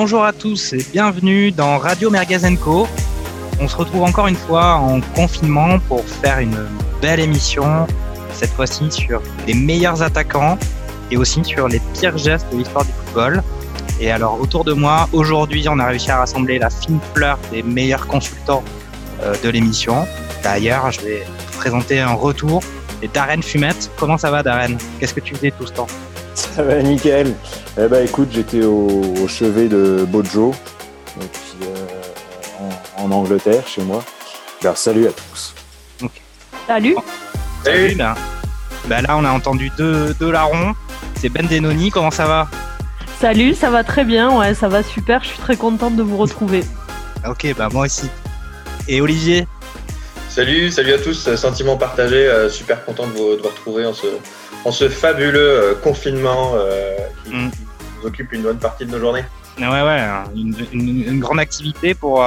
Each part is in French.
bonjour à tous et bienvenue dans Radio Mergazenco. On se retrouve encore une fois en confinement pour faire une belle émission, cette fois-ci sur les meilleurs attaquants et aussi sur les pires gestes de l'histoire du football. Et alors autour de moi, aujourd'hui, on a réussi à rassembler la fine fleur des meilleurs consultants euh, de l'émission. D'ailleurs, je vais présenter un retour. Et Darren Fumette, comment ça va Darren? Qu'est-ce que tu faisais tout ce temps? Ça va nickel. Eh ben écoute, j'étais au, chevet de Bojo, euh, en, Angleterre, chez moi. Ben, salut à tous. Salut. Salut. Ben, ben, là, on a entendu deux, deux larrons. C'est Ben Denoni, comment ça va? Salut, ça va très bien, ouais, ça va super, je suis très contente de vous retrouver. ok, bah moi aussi. Et Olivier? Salut, salut à tous, sentiment partagé, euh, super content de vous, retrouver en ce, en ce fabuleux euh, confinement euh, qui, mm. nous occupe une bonne partie de nos journées. Ouais, ouais, une, grande activité pour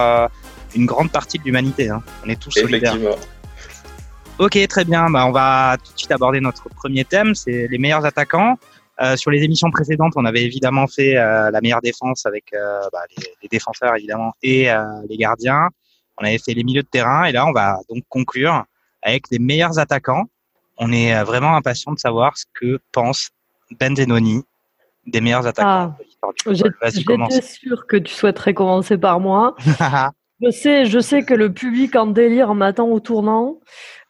une grande partie de l'humanité. Hein. On est tous solidaires. Ok, très bien. Bah, on va tout de suite aborder notre premier thème, c'est les meilleurs attaquants. Euh, sur les émissions précédentes, on avait évidemment fait euh, la meilleure défense avec euh, bah, les, défenseurs évidemment et les gardiens. On avait fait les milieux de terrain et là, on va donc conclure avec les meilleurs attaquants. On est vraiment impatient de savoir ce que pense Ben Denoni des meilleurs attaquants ah, J'étais sûr que tu souhaiterais commencer par moi. Je sais, je sais que le public en délire m'attend au tournant.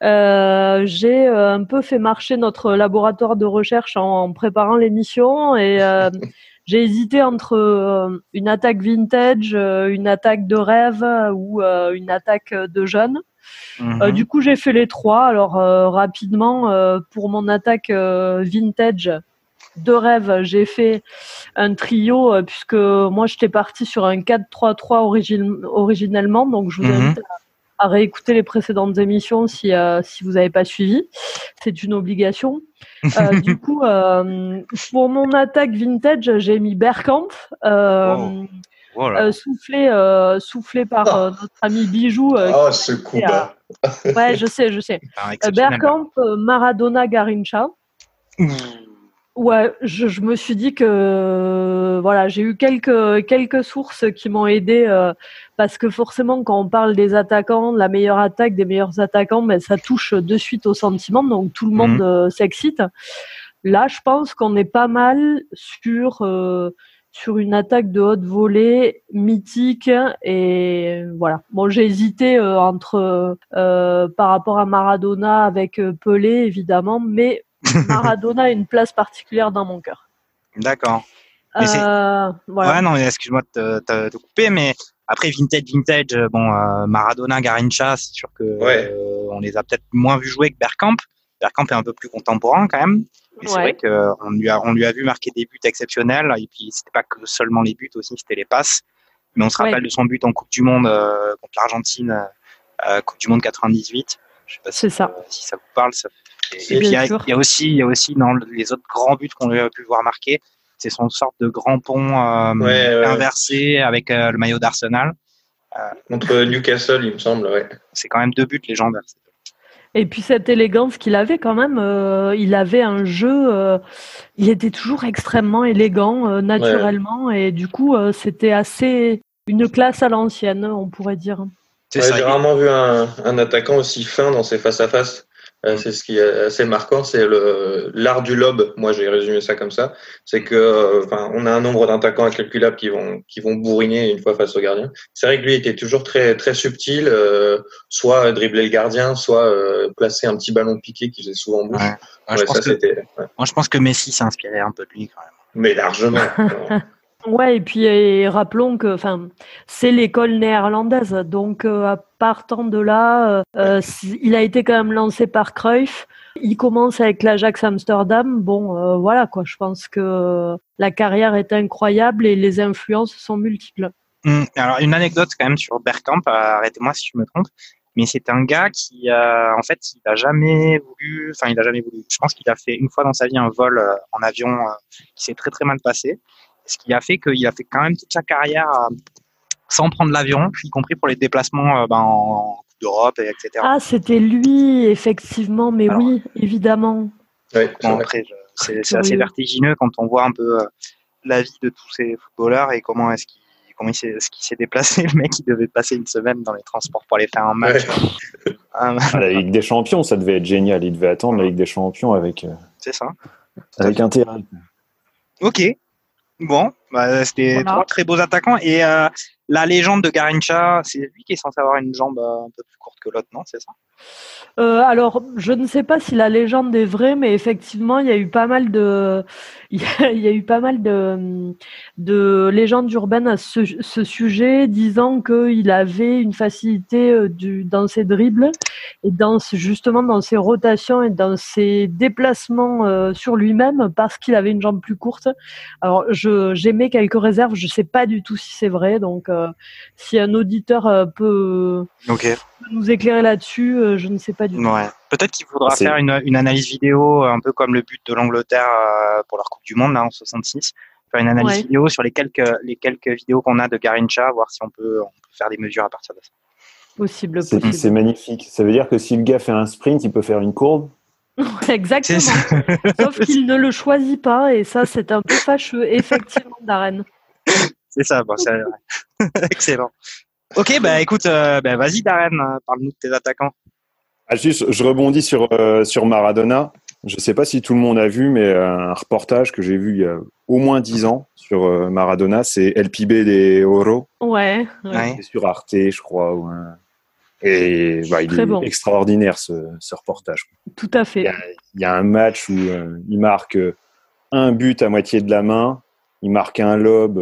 Euh, j'ai euh, un peu fait marcher notre laboratoire de recherche en, préparant l'émission et euh, j'ai hésité entre une attaque vintage, une attaque de rêve ou une attaque de jeune. Mhm. du coup, j'ai fait les trois. Alors rapidement, pour mon attaque vintage, de rêve, j'ai fait un trio euh, puisque moi j'étais parti sur un 4-3-3 originellement, donc je vous mhm. invite à, réécouter les précédentes émissions si, euh, si vous n'avez pas suivi. C'est une obligation. Euh, du coup, pour mon attaque vintage, j'ai mis Bergkamp. Soufflé, soufflé par oh. notre ami Bijou. oh, ce coup là Ouais, je sais, je sais. Bergkamp, Maradona, Garincha. Ouais, je, me suis dit que voilà, j'ai eu quelques quelques sources qui m'ont aidé euh, parce que forcément quand on parle des attaquants, la meilleure attaque des meilleurs attaquants, mais ben, ça touche de suite au sentiment, donc tout le monde mhm. euh, s'excite. Là, je pense qu'on est pas mal sur euh, sur une attaque de haute volée mythique et voilà. Bon, j'ai hésité entre par rapport à Maradona avec Pelé évidemment, mais Maradona a une place particulière dans mon cœur. D'accord. Euh, Ouais, non, excuse-moi de te, couper, mais après vintage, vintage, euh, bon, euh, Maradona, Garincha, c'est sûr que euh, on les a peut-être moins vu jouer que Bergkamp. Bergkamp est un peu plus contemporain quand même. Mais c'est vrai qu'on lui a, on lui a vu marquer des buts exceptionnels. Et puis c'était pas que seulement les buts aussi, c'était les passes. Mais on se rappelle de son but en Coupe du Monde contre l'Argentine, Coupe du Monde 98. Je sais pas si, ça. si ça vous parle. Ça et, puis il y, a aussi, il y a aussi dans les autres grands buts qu'on a pu voir marquer, c'est son sorte de grand pont euh, inversé avec euh, le maillot d'Arsenal. Euh, Contre Newcastle, il me semble, ouais. C'est quand même deux buts légendaires. Et puis cette élégance qu'il avait quand même, il avait un jeu, il était toujours extrêmement élégant naturellement et du coup c'était assez une classe à l'ancienne, on pourrait dire. J'ai rarement vu un, un, attaquant aussi fin dans ses face à face. Euh, c'est ce qui est assez marquant, c'est le l'art du lob. Moi, j'ai résumé ça comme ça. C'est que, euh, enfin, on a un nombre d'attaquants incalculable qui vont qui vont bourriner une fois face au gardien. C'est vrai que lui était toujours très très subtil, euh, soit dribbler le gardien, soit placer un petit ballon piqué qui faisait souvent bouche. Ouais. je, pense que, moi, je pense que Messi s'inspirait un peu de lui quand même. Mais largement. Ouais, et puis rappelons que enfin, c'est l'école néerlandaise. Donc, euh, partant de là, euh, euh, il a été quand même lancé par Cruyff. Il commence avec l'Ajax Amsterdam. Bon, voilà quoi. Je pense que la carrière est incroyable et les influences sont multiples. Hum, alors, une anecdote quand même sur Bergkamp, arrêtez-moi si je me trompe, mais c'est un gars qui, en fait, il n'a jamais voulu, enfin, il a jamais voulu. Je pense qu'il a fait une fois dans sa vie un vol en avion qui s'est très très mal passé ce qui a fait qu'il a fait quand même toute sa carrière euh, sans prendre l'avion, y compris pour les déplacements euh, ben, en Coupe d'Europe, etc. Ah, c'était lui, effectivement, mais oui, évidemment. c'est assez vertigineux quand on voit un peu euh, la vie de tous ces footballeurs et comment est-ce qu'ils comment il ce qui s'est déplacé. Le mec, il devait passer une semaine dans les transports pour aller faire un match. Ah, la Ligue des Champions, ça devait être génial. Il devait attendre la Ligue des Champions avec. C'est ça. Avec intérêt. Ok. Bon, bah, c'était trois très beaux attaquants. Et euh, la légende de Garincha, c'est lui qui est censé avoir une jambe euh, un peu plus courte que l'autre, non C'est ça? Euh, alors, je ne sais pas si la légende est vraie, mais effectivement, il y a eu pas mal de, il y a, eu pas mal de, de légendes urbaines à ce, ce sujet, disant qu'il avait une facilité euh, du, dans ses dribbles et dans justement dans ses rotations et dans ses déplacements euh, sur lui-même parce qu'il avait une jambe plus courte. Alors, je quelques réserves. Je sais pas du tout si c'est vrai, donc si un auditeur peut, peut nous éclairer là-dessus, je ne sais pas Ouais. Peut-être qu'il faudra faire une, une, analyse vidéo, un peu comme le but de l'Angleterre euh, pour leur Coupe du Monde là, en 66. Faire une analyse vidéo sur les quelques, les quelques vidéos qu'on a de Garincha, voir si on peut, on peut faire des mesures à partir de ça. Possible, C'est magnifique. Ça veut dire que si le gars fait un sprint, il peut faire une courbe? Exactement. Sauf qu'il ne le choisit pas et ça, c'est un peu fâcheux, effectivement, Darren. C'est ça, bon, c'est excellent. Ok, bah écoute, euh, bah, vas-y Darren, parle-nous de tes attaquants. Ah, juste, je rebondis sur, euh, sur Maradona. Je ne sais pas si tout le monde a vu, mais un reportage que j'ai vu il y a au moins dix ans sur euh, Maradona, c'est El Pibe de Oro. Ouais. C'est sur Arte, je crois. Et bah, il est extraordinaire ce, ce, reportage. Tout à fait. Il y a, un match où euh, il marque un but à moitié de la main, il marque un lob,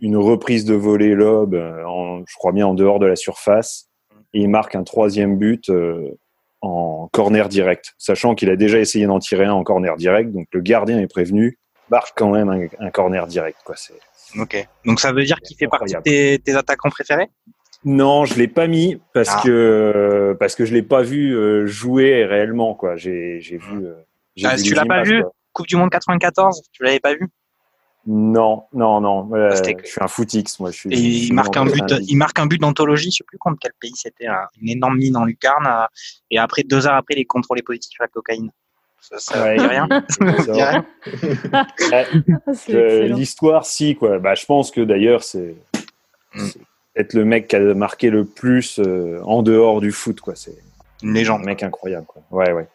une reprise de volée lob, je crois bien en dehors de la surface et il marque un troisième but euh, en corner direct, sachant qu'il a déjà essayé d'en tirer un en corner direct, donc le gardien est prévenu, marque quand même un, corner direct. Quoi. Ok, donc ça veut dire qu'il fait partie de tes, attaquants préférés? Non, je l'ai pas mis parce ah. que parce que je l'ai pas vu euh, jouer réellement quoi. J'ai j'ai vu. Euh, ah, tu l'as pas vu? Coupe du Monde 94, tu l'avais pas vu? Non, non, non. Euh, je suis un footix, moi. Je suis, et il marque un but. Il marque un but d'anthologie. Je sais plus contre quel pays c'était. Une énorme mine en lucarne. Euh, et après deux heures après, il est contrôlé positif à la cocaïne. Ça, ça rien. L'histoire, si quoi. Bah, je pense que d'ailleurs, c'est être le mec qui a marqué le plus euh, en dehors du foot, quoi. C'est une légende. Un mec incroyable, quoi. Ouais, ouais.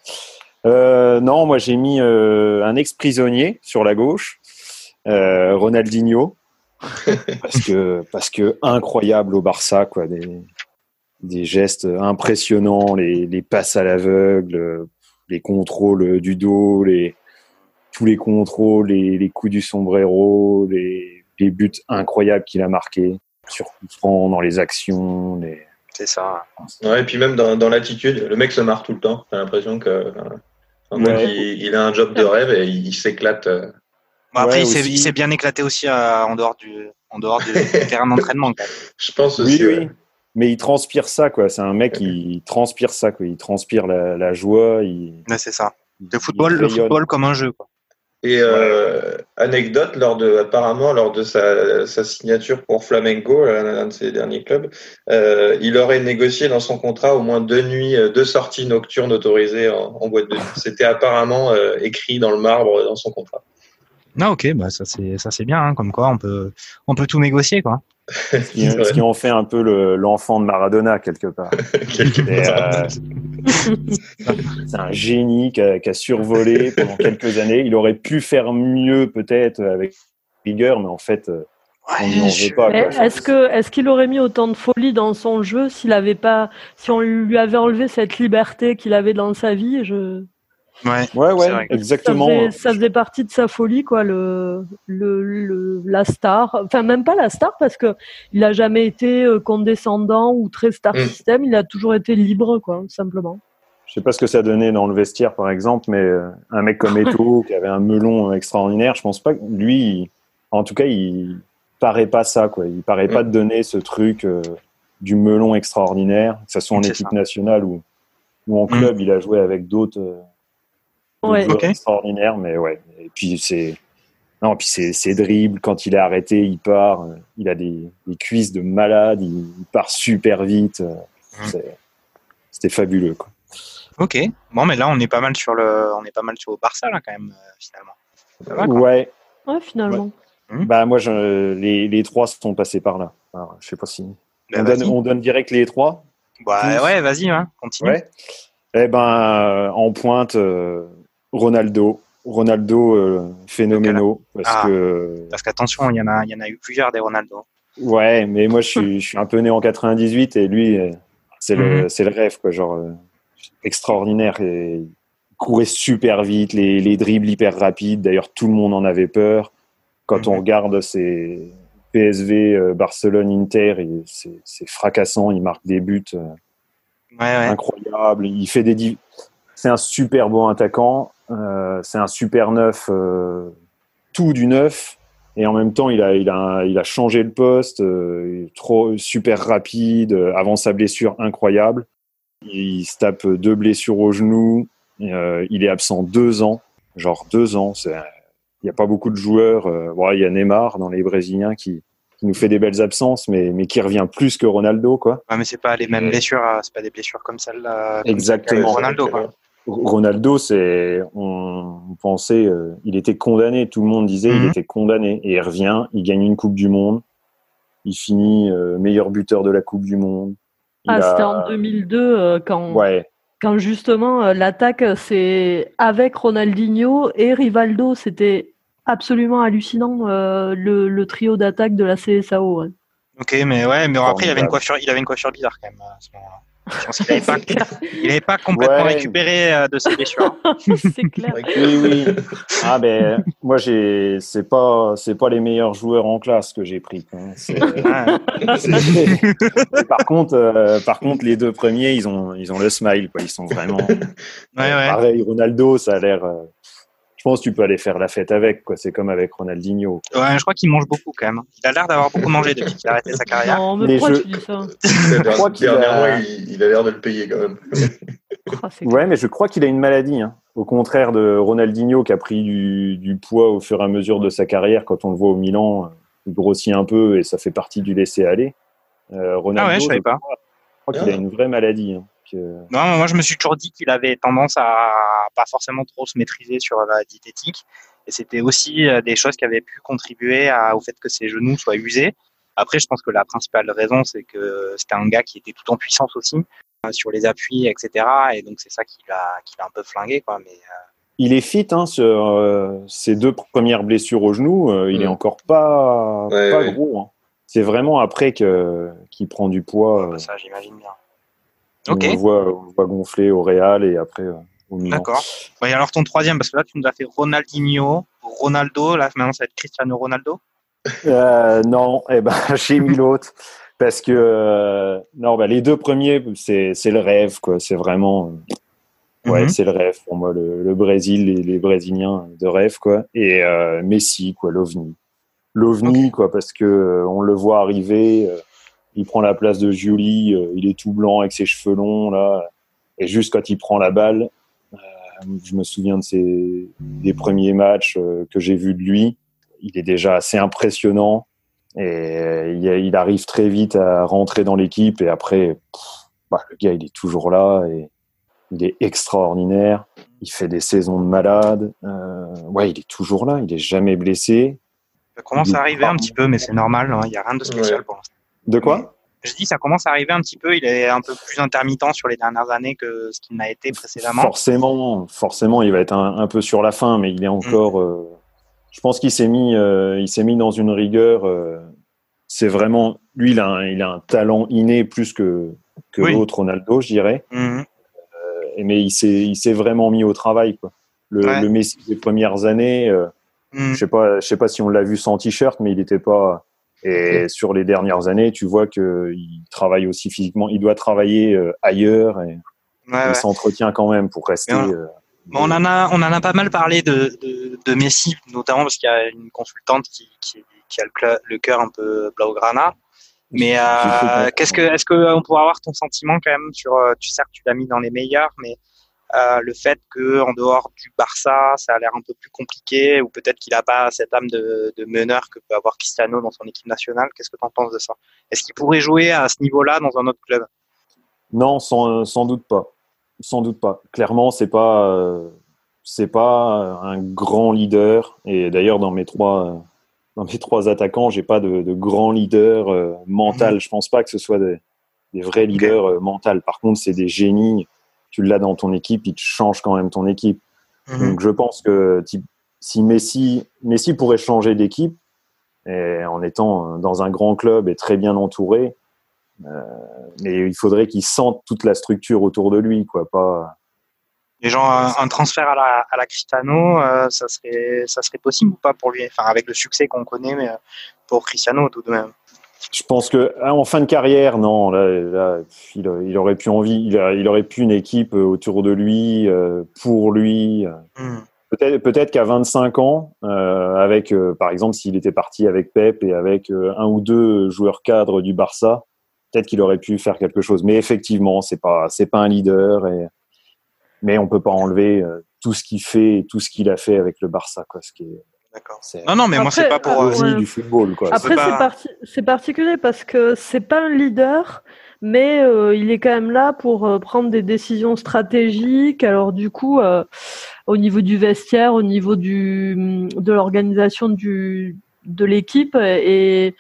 non, moi j'ai mis un ex-prisonnier sur la gauche euh, Ronaldinho, parce que parce que incroyable au Barça, quoi, des, des gestes impressionnants, les, les passes à l'aveugle, les contrôles du dos, les tous les contrôles, les, les coups du sombrero, les, les buts incroyables qu'il a marqués sur coup dans les actions, les c'est ça. Ouais, et puis même dans, dans l'attitude, le mec se marre tout le temps. T'as l'impression que il, a un job de rêve et il s'éclate. Euh, après, il s'est bien éclaté aussi en dehors du, en dehors du terrain d'entraînement. Je pense aussi. Oui, oui. Mais il transpire ça, quoi. C'est un mec qui transpire ça, quoi. Il transpire la, joie. Il... c'est ça. Le football, le football comme un jeu, quoi. Et euh, anecdote, lors de, apparemment, lors de sa, sa signature pour Flamengo, l'un de ses derniers clubs, euh, il aurait négocié dans son contrat au moins deux nuits, deux sorties nocturnes autorisées en, en boîte de nuit. C'était apparemment écrit dans le marbre dans son contrat. Ah ok, bah ça c'est ça c'est bien, hein, comme quoi on peut on peut tout négocier quoi. Ce, qui, en fait un peu l'enfant de Maradona quelque part. Euh, c'est un génie qui a, survolé pendant quelques années. Il aurait pu faire mieux peut-être avec rigueur, mais en fait. Euh, est-ce que est-ce qu'il aurait mis autant de folie dans son jeu s'il avait pas si on lui avait enlevé cette liberté qu'il avait dans sa vie je Ouais, ouais, ouais exactement. Ça faisait, partie de sa folie, quoi, le, le, la star. Enfin, même pas la star, parce que il a jamais été euh, condescendant ou très star mm. system. Il a toujours été libre, quoi, simplement. Je sais pas ce que ça donnait dans le vestiaire, par exemple, mais euh, un mec comme Eto, qui avait un melon extraordinaire, je pense pas que lui, en tout cas, il paraît pas ça, quoi. Il paraît pas mm. de donner ce truc euh, du melon extraordinaire, que ce soit en équipe nationale ou, ou en mm. club. Il a joué avec d'autres ouais. extraordinaire, mais ouais. Et puis c'est non, puis c'est dribble. Quand il est arrêté, il part. Euh, il a des, des cuisses de malade. Il, part super vite. Euh, mmh. C'était fabuleux. Quoi. Ok. Bon, mais là, on est pas mal sur le, on est pas mal sur le Barça là quand même euh, finalement. ouais. Ouais, finalement. Hmm. Bah moi, je, les, les trois sont passés par là. Alors, je sais pas si bah, on, donne, on, donne, direct les trois? Bah ouais, vas-y, hein, continue. Ouais. Eh ben, en pointe, Ronaldo. Ronaldo euh, phénoménal. Parce ah, que parce qu'attention, il y en a, il y en a eu plusieurs des Ronaldo. Ouais, mais moi je suis, je suis un peu né en 98 et lui, euh, c'est le, mhm. c'est le rêve quoi, genre euh, extraordinaire et il courait super vite, les, les dribbles hyper rapides. D'ailleurs, tout le monde en avait peur. Quand on mhm. regarde ces PSV, Barcelone, Inter, c'est fracassant. Il marque des buts ouais, incroyables. Il fait des, c'est un super bon attaquant. Euh, c'est un super neuf, euh, tout du neuf. Et en même temps, il a, il a, il a changé le poste, euh, trop super rapide, avant sa blessure incroyable. Il se tape deux blessures au genou. il est absent deux ans, genre deux ans. Il n'y a pas beaucoup de joueurs. il y a Neymar dans les Brésiliens qui, qui, nous fait des belles absences, mais, mais qui revient plus que Ronaldo, quoi. Ouais, mais c'est pas les mêmes blessures, c'est pas des blessures comme celle-là. Exactement. Ronaldo, quoi. Ronaldo, c'est, on, pensait, euh, il était condamné. Tout le monde disait, il mhm. était condamné. Et il revient, il gagne une Coupe du Monde. Il finit euh, meilleur buteur de la Coupe du Monde. ah, c'était en 2002 euh, quand, quand justement l'attaque, c'est avec Ronaldinho et Rivaldo. C'était absolument hallucinant le, trio d'attaque de la CSAO. Ok, mais ouais, mais après il avait une coiffure, il avait une coiffure bizarre quand même à ce moment-là. Je pense qu'il n'avait pas, pas, complètement récupéré euh, de ses blessures. c'est clair. Oui, oui. Ah ben, moi j'ai, c'est pas, c'est pas les meilleurs joueurs en classe que j'ai pris. par contre, euh, par contre, les deux premiers, ils ont, ils ont le smile, quoi. Ils sont vraiment. Ouais, ouais. Pareil, Ronaldo, ça a l'air. Euh, pense tu peux aller faire la fête avec. quoi. C'est comme avec Ronaldinho. Ouais, je crois qu'il mange beaucoup quand même. Il a l'air d'avoir beaucoup mangé depuis qu'il a arrêté sa carrière. Non, mais, pourquoi tu dis ça Je crois qu'il a... il, a l'air de le payer quand même. Ah, ouais, mais je crois qu'il a une maladie. Hein. Au contraire de Ronaldinho qui a pris du, poids au fur et à mesure de sa carrière. Quand on le voit au Milan, il grossit un peu et ça fait partie du laisser aller. Euh, Ronaldo, ah ouais, je savais pas. Je crois qu'il a une vraie maladie. Hein. Non, moi je me suis toujours dit qu'il avait tendance à pas forcément trop se maîtriser sur la diététique. Et c'était aussi euh, des choses qui avaient pu contribuer au fait que ses genoux soient usés. Après, je pense que la principale raison, c'est que c'était un gars qui était tout en puissance aussi euh, sur les appuis, etc. Et donc c'est ça qui l'a un peu flingué, quoi. Mais euh, il est fit hein, sur ses deux premières blessures au genou. il est mm. encore pas, pas gros. Hein. C'est vraiment après que qu'il prend du poids. Bah, ça, j'imagine bien. On, le voit, gonfler au Real et après euh, au Milan. D'accord. alors ton troisième, parce que là tu nous as fait Ronaldinho, Ronaldo, là maintenant ça va être Cristiano Ronaldo. Euh, non, eh ben, j'ai mis l'autre parce que euh, non, bah, les deux premiers, c'est, c'est le rêve, quoi. C'est vraiment, ouais, mhm. c'est le rêve pour moi, le, Brésil, les, les, Brésiliens de rêve, quoi. Et Messi, quoi, l'ovni, l'ovni, quoi, parce que on le voit arriver il prend la place de Julie, euh, il est tout blanc avec ses cheveux longs là, et juste quand il prend la balle, euh, je me souviens de ses des premiers matchs euh, que j'ai vus de lui, il est déjà assez impressionnant et il, arrive très vite à rentrer dans l'équipe et après, bah, le gars il est toujours là et il est extraordinaire. Il fait des saisons de malade. ouais, il est toujours là. Il est jamais blessé. Ça commence à arriver un petit peu, mais c'est normal. Hein. Il n'y a rien de spécial pour l'instant. De quoi je dis, ça commence à arriver un petit peu. Il est un peu plus intermittent sur les dernières années que ce qu'il n'a été précédemment. Forcément, forcément, il va être un, peu sur la fin, mais il est encore. Mm. Euh, je pense qu'il s'est mis, euh, il s'est mis dans une rigueur. Euh, c'est vraiment, lui, il a, un, il a un talent inné plus que que l'autre Ronaldo, je dirais. Mm. mais il s'est, il s'est vraiment mis au travail. Quoi. Le, le Messi des premières années, mm. je sais pas, je sais pas si on l'a vu sans t-shirt, mais il n'était pas et sur les dernières années, tu vois qu'il travaille aussi physiquement. Il doit travailler euh, ailleurs et il s'entretient quand même pour rester. Euh, on, en a, on en a pas mal parlé de, de, de Messi, notamment parce qu'il y a une consultante qui, qui, qui a le, cœur un peu blaugrana. Mais euh, qu'est-ce que, est-ce qu'on pourrait avoir ton sentiment quand même sur, tu sais que tu l'as mis dans les meilleurs, mais euh, le fait que en dehors du Barça, ça a l'air un peu plus compliqué, ou peut-être qu'il n'a pas cette âme de, meneur que peut avoir Cristiano dans son équipe nationale. Qu'est-ce que tu en penses de ça? Est-ce qu'il pourrait jouer à ce niveau-là dans un autre club? Non, sans, doute pas. Sans doute pas. Clairement, c'est pas euh, c'est pas un grand leader. Et d'ailleurs, dans mes trois dans mes trois attaquants, j'ai pas de, de grand leader euh, mental. Mhm. Je pense pas que ce soit des, des vrais leaders euh, mentaux. Par contre, c'est des génies. Tu l'as dans ton équipe, ils te changent quand même ton équipe. Mhm. Donc, je pense que si Messi, Messi pourrait changer d'équipe, en étant dans un grand club et très bien entouré, euh, mais il faudrait qu'il sente toute la structure autour de lui, quoi. Pas. Les gens, un, transfert à la, à la Cristiano, euh, ça serait, ça serait possible ou pas pour lui? Enfin, avec le succès qu'on connaît, mais euh, pour Cristiano tout de même. Je pense que hein, en fin de carrière, non, là, il, aurait pu envie, il, aurait pu une équipe autour de lui, pour lui. Hmm. Peut-être, qu'à 25 ans, avec, par exemple, s'il était parti avec Pep et avec un ou deux joueurs cadres du Barça, peut-être qu'il aurait pu faire quelque chose. Mais effectivement, c'est pas c'est pas un leader et mais on peut pas enlever euh, tout ce qu'il fait et tout ce qu'il a fait avec le Barça quoi. Ce qui est D'accord. Non, non, mais moi, c'est pas pour euh, du football. Quoi. Après, c'est, particulier parce que c'est pas un leader, mais euh, il est quand même là pour prendre des décisions stratégiques. Alors, du coup, au niveau du vestiaire, au niveau du, de l'organisation du, de l'équipe, et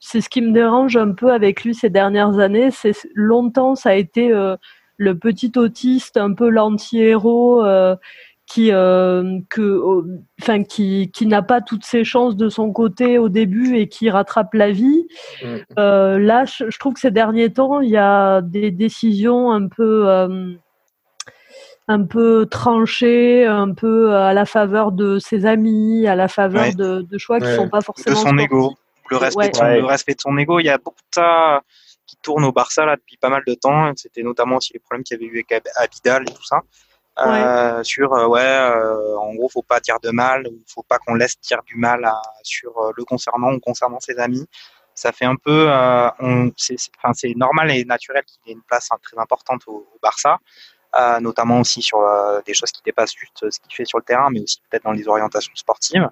c'est ce qui me dérange un peu avec lui ces dernières années. C'est longtemps ça a été euh, le petit autiste, un peu l'anti-héros euh, qui euh, que enfin qui qui n'a pas toutes ses chances de son côté au début et qui rattrape la vie. Mm. là, je, trouve que ces derniers temps, il y a des décisions un peu un peu tranchées, un peu à la faveur de ses amis, à la faveur de, choix qui ne sont pas forcément de son ego le respect, de son, le respect de son ego. Il y a beaucoup de ça qui tourne au Barça là depuis pas mal de temps. C'était notamment aussi les problèmes qu'il y avait eu avec Abidal et tout ça. Euh, sur euh, ouais, euh, en gros, faut pas dire de mal, ou faut pas qu'on laisse dire du mal à, sur le concernant ou concernant ses amis. Ça fait un peu, c'est normal et naturel qu'il ait une place hein, très importante au, au Barça. Euh, notamment aussi sur des choses qui dépassent juste ce qu'il fait sur le terrain, mais aussi peut-être dans les orientations sportives.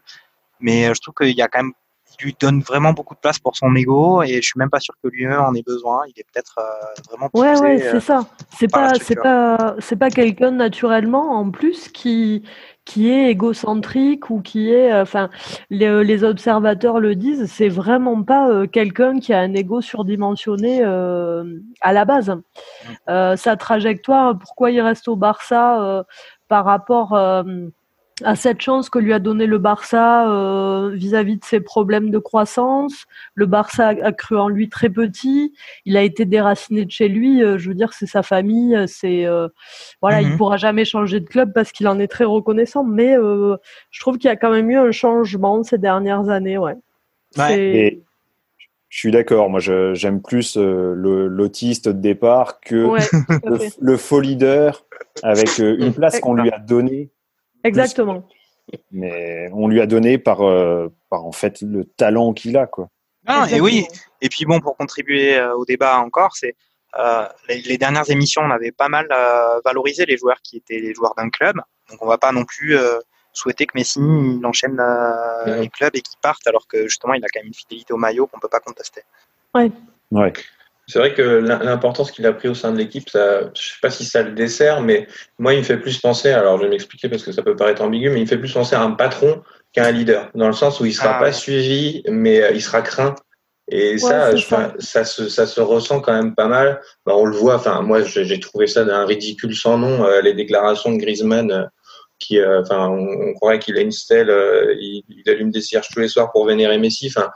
Mais je trouve qu'il y a quand même lui donne vraiment beaucoup de place pour son ego et je suis même pas sûr que lui-même en ait besoin. Il est peut-être euh, vraiment. Ouais, ouais, c'est euh, ça. C'est pas, c'est pas, c'est pas quelqu'un naturellement en plus qui qui est égocentrique ou qui est, euh, enfin, les, les, observateurs le disent, c'est vraiment pas quelqu'un qui a un ego surdimensionné à la base. Mm. sa trajectoire, pourquoi il reste au Barça par rapport à cette chance que lui a donné le Barça euh, vis-à-vis de ses problèmes de croissance. Le Barça a, cru en lui très petit. Il a été déraciné de chez lui. Euh, je veux dire, c'est sa famille. C'est euh, voilà, il mhm. pourra jamais changer de club parce qu'il en est très reconnaissant. Mais je trouve qu'il y a quand même eu un changement ces dernières années. Ouais. ouais. je suis d'accord. Moi, j'aime plus l'autiste de départ que le, le, faux leader avec une place qu'on lui a donnée Exactement. Mais on lui a donné par, euh, par en fait le talent qu'il a, quoi. Ah, et oui. Et puis bon, pour contribuer euh, au débat encore, c'est euh, les, dernières émissions, on avait pas mal valorisé les joueurs qui étaient les joueurs d'un club. Donc on va pas non plus souhaiter que Messi il enchaîne les clubs et qu'il parte, alors que justement il a quand même une fidélité au maillot qu'on peut pas contester. Ouais. Ouais. C'est vrai que l'importance qu'il a pris au sein de l'équipe, ça, je sais pas si ça le dessert, mais moi, il me fait plus penser, alors je vais m'expliquer parce que ça peut paraître ambigu, mais il me fait plus penser à un patron qu'à un leader, dans le sens où il sera ah pas suivi, mais euh, il sera craint. Et ça, ça. se, ça se ressent quand même pas mal. Bah, on le voit, enfin, moi, j'ai trouvé ça d'un ridicule sans nom, euh, les déclarations de Griezmann, euh, qui, enfin, on, croirait qu'il a une stèle, il, il, allume des cierges tous les soirs pour vénérer Messi. Enfin,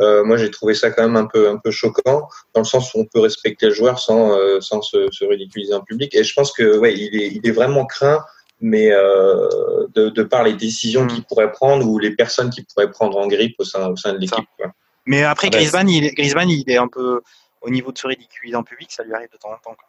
euh, moi, j'ai trouvé ça quand même un peu, un peu choquant, dans le sens où on peut respecter le joueur sans, euh, sans se, se, ridiculiser en public. Et je pense que, ouais, il est, il est vraiment craint, mais euh, de, de, par les décisions mm. qu'il pourrait prendre ou les personnes qu'il pourrait prendre en grippe au sein, au sein de l'équipe. Mais après, Griezmann, il, Griezmann, il est un peu au niveau de se ridiculiser en public, ça lui arrive de temps en temps. Quoi.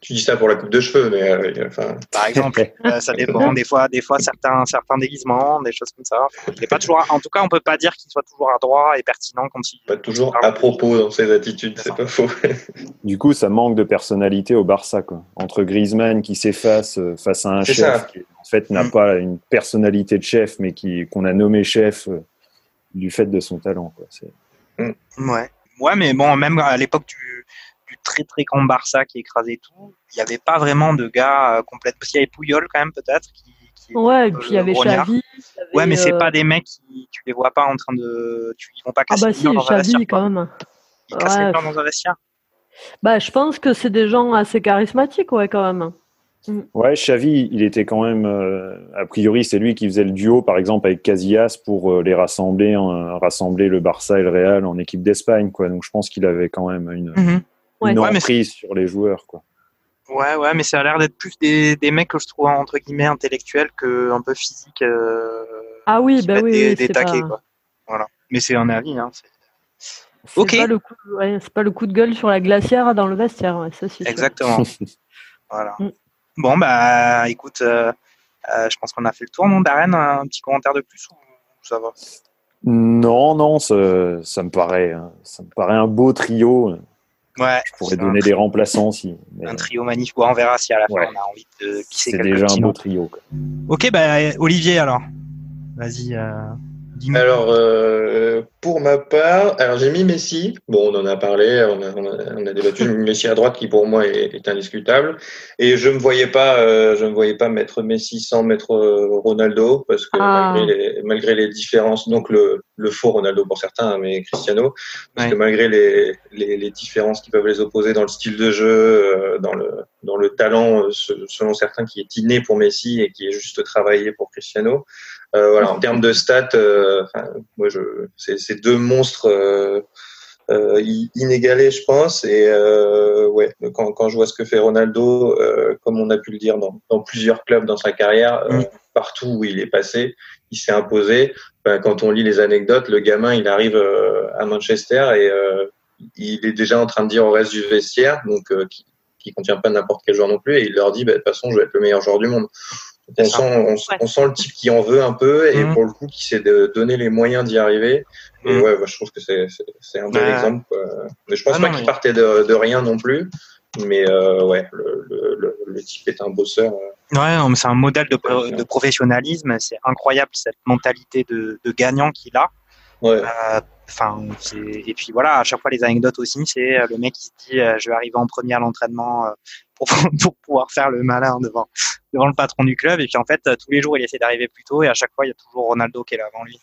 Tu dis ça pour la coupe de cheveux, mais euh, enfin. Par exemple, euh, ça dépend. Des fois, des fois certains, certains déguisements, des choses comme ça. Il pas toujours. En tout cas, on peut pas dire qu'il soit toujours à droit et pertinent quand il. Pas toujours à propos dans ses attitudes, c'est pas faux. du coup, ça manque de personnalité au Barça, quoi. Entre Griezmann qui s'efface euh, face à un chef qui, en fait, n'a mm. pas une personnalité de chef, mais qui qu'on a nommé chef du fait de son talent, quoi. Mm. Ouais. Ouais, mais bon, même à l'époque du très très grand Barça qui écrasait tout. Il n'y avait pas vraiment de gars euh, complètement. Parce qu'il y avait Pouyol quand même peut-être qui, Ouais, et puis il y avait Xavi. Ouais, mais c'est pas des mecs qui tu les vois pas en train de, tu ils vont pas casser ah bah si, dans Xavi, quand même. Ils cassent ouais. dans un vestiaire. Bah, je pense que c'est des gens assez charismatiques, ouais, quand même. Mm. Ouais, Xavi, il était quand même, euh, a priori, c'est lui qui faisait le duo, par exemple, avec Casillas pour euh, les rassembler, rassembler le Barça et le Real en équipe d'Espagne, quoi. Donc, je pense qu'il avait quand même une, mm emprise sur les joueurs, quoi. Ouais, ouais, mais ça a l'air d'être plus des, des, mecs que je trouve entre guillemets intellectuels que un peu physiques. Euh, ah oui, bah oui, des, des taquets, quoi. Voilà. Mais c'est un avis, hein. Ok. Pas le coup, ouais, c'est pas le coup de gueule sur la glacière dans le vestiaire, ouais, ça Exactement. voilà. Mm. Bon, bah, écoute, euh, euh, je pense qu'on a fait le tour, non, Darren Un petit commentaire de plus ou ça va? Non, non, ça, ça, me paraît, hein, ça me paraît un beau trio. Ouais. Je pourrais donner des remplaçants si. Un trio magnifique. on verra si à la fin on a envie de C'est déjà un beau trio. Quoi. Ok, bah, Olivier alors. Vas-y. Euh... Alors, euh, pour ma part, alors j'ai mis Messi. Bon, on en a parlé, on a, on a, débattu. J'ai mis Messi à droite, qui pour moi est, indiscutable. Et je me voyais pas, euh, je me voyais pas mettre Messi sans mettre euh, Ronaldo, parce que ah. malgré, les, malgré, les, différences, donc le, le, faux Ronaldo pour certains, mais Cristiano, parce que malgré les, les, les, différences qui peuvent les opposer dans le style de jeu, euh, dans le, dans le talent, selon certains, qui est inné pour Messi et qui est juste travaillé pour Cristiano. Euh, voilà, en termes de stats, euh, moi, je, c'est deux monstres euh, euh, inégalés, je pense. Et euh, ouais, quand, quand je vois ce que fait Ronaldo, comme on a pu le dire dans, dans plusieurs clubs dans sa carrière, mm. partout où il est passé, il s'est imposé. Ben, quand on lit les anecdotes, le gamin, il arrive à Manchester et il est déjà en train de dire au reste du vestiaire, donc qui, qui contient pas n'importe quel joueur non plus, et il leur dit, ben, de toute façon, je vais être le meilleur joueur du monde. On sent, on, sent, le type qui en veut un peu et mhm. pour le coup qui sait de donner les moyens d'y arriver. Et mhm. ouais, je trouve que c'est un bel exemple. Mais je pense ah pas qu'il partait de, de, rien non plus. Mais euh, ouais, le, le, le, type est un bosseur. Euh. Ouais, mais c'est un modèle de, de professionnalisme. C'est incroyable cette mentalité de, de gagnant qu'il a. Ouais. Euh, enfin, et puis voilà, à chaque fois les anecdotes aussi, c'est le mec qui se dit je vais arriver en premier à l'entraînement pour, pour pouvoir faire le malin devant devant le patron du club. Et puis en fait, tous les jours, il essaie d'arriver plus tôt et à chaque fois, il y a toujours Ronaldo qui est là avant lui.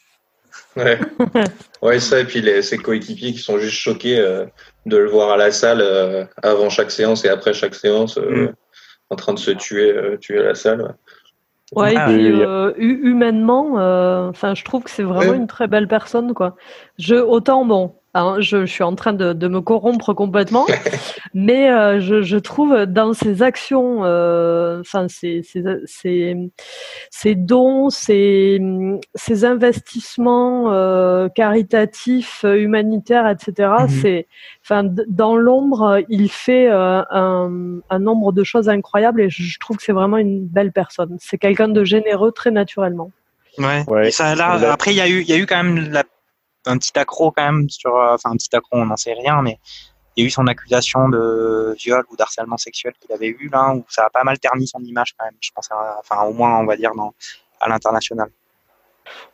Ouais, ouais ça, et puis les, ses coéquipiers qui sont juste choqués euh, de le voir à la salle euh, avant chaque séance et après chaque séance euh, mm. en train de se tuer, tuer à la salle. Ouais, et puis humainement, enfin, je trouve que c'est vraiment une très belle personne, quoi. Je, autant, bon, Hein, je, suis en train de, me corrompre complètement, mais euh, je, trouve dans ses actions, euh, enfin ses, dons, ses, investissements euh, caritatifs, humanitaires, etc. Mhm. C'est, enfin, dans l'ombre, il fait un, nombre de choses incroyables et je, trouve que c'est vraiment une belle personne. C'est quelqu'un de généreux très naturellement. Ouais. ça, après, il y a eu, il y a eu quand même la un petit accro quand même sur, euh, enfin un petit accro, on n'en sait rien, mais il y a eu son accusation de viol ou d'harcèlement sexuel qu'il avait eu là, où ça a pas mal terni son image quand même. Je pense, enfin au moins on va dire dans, à l'international.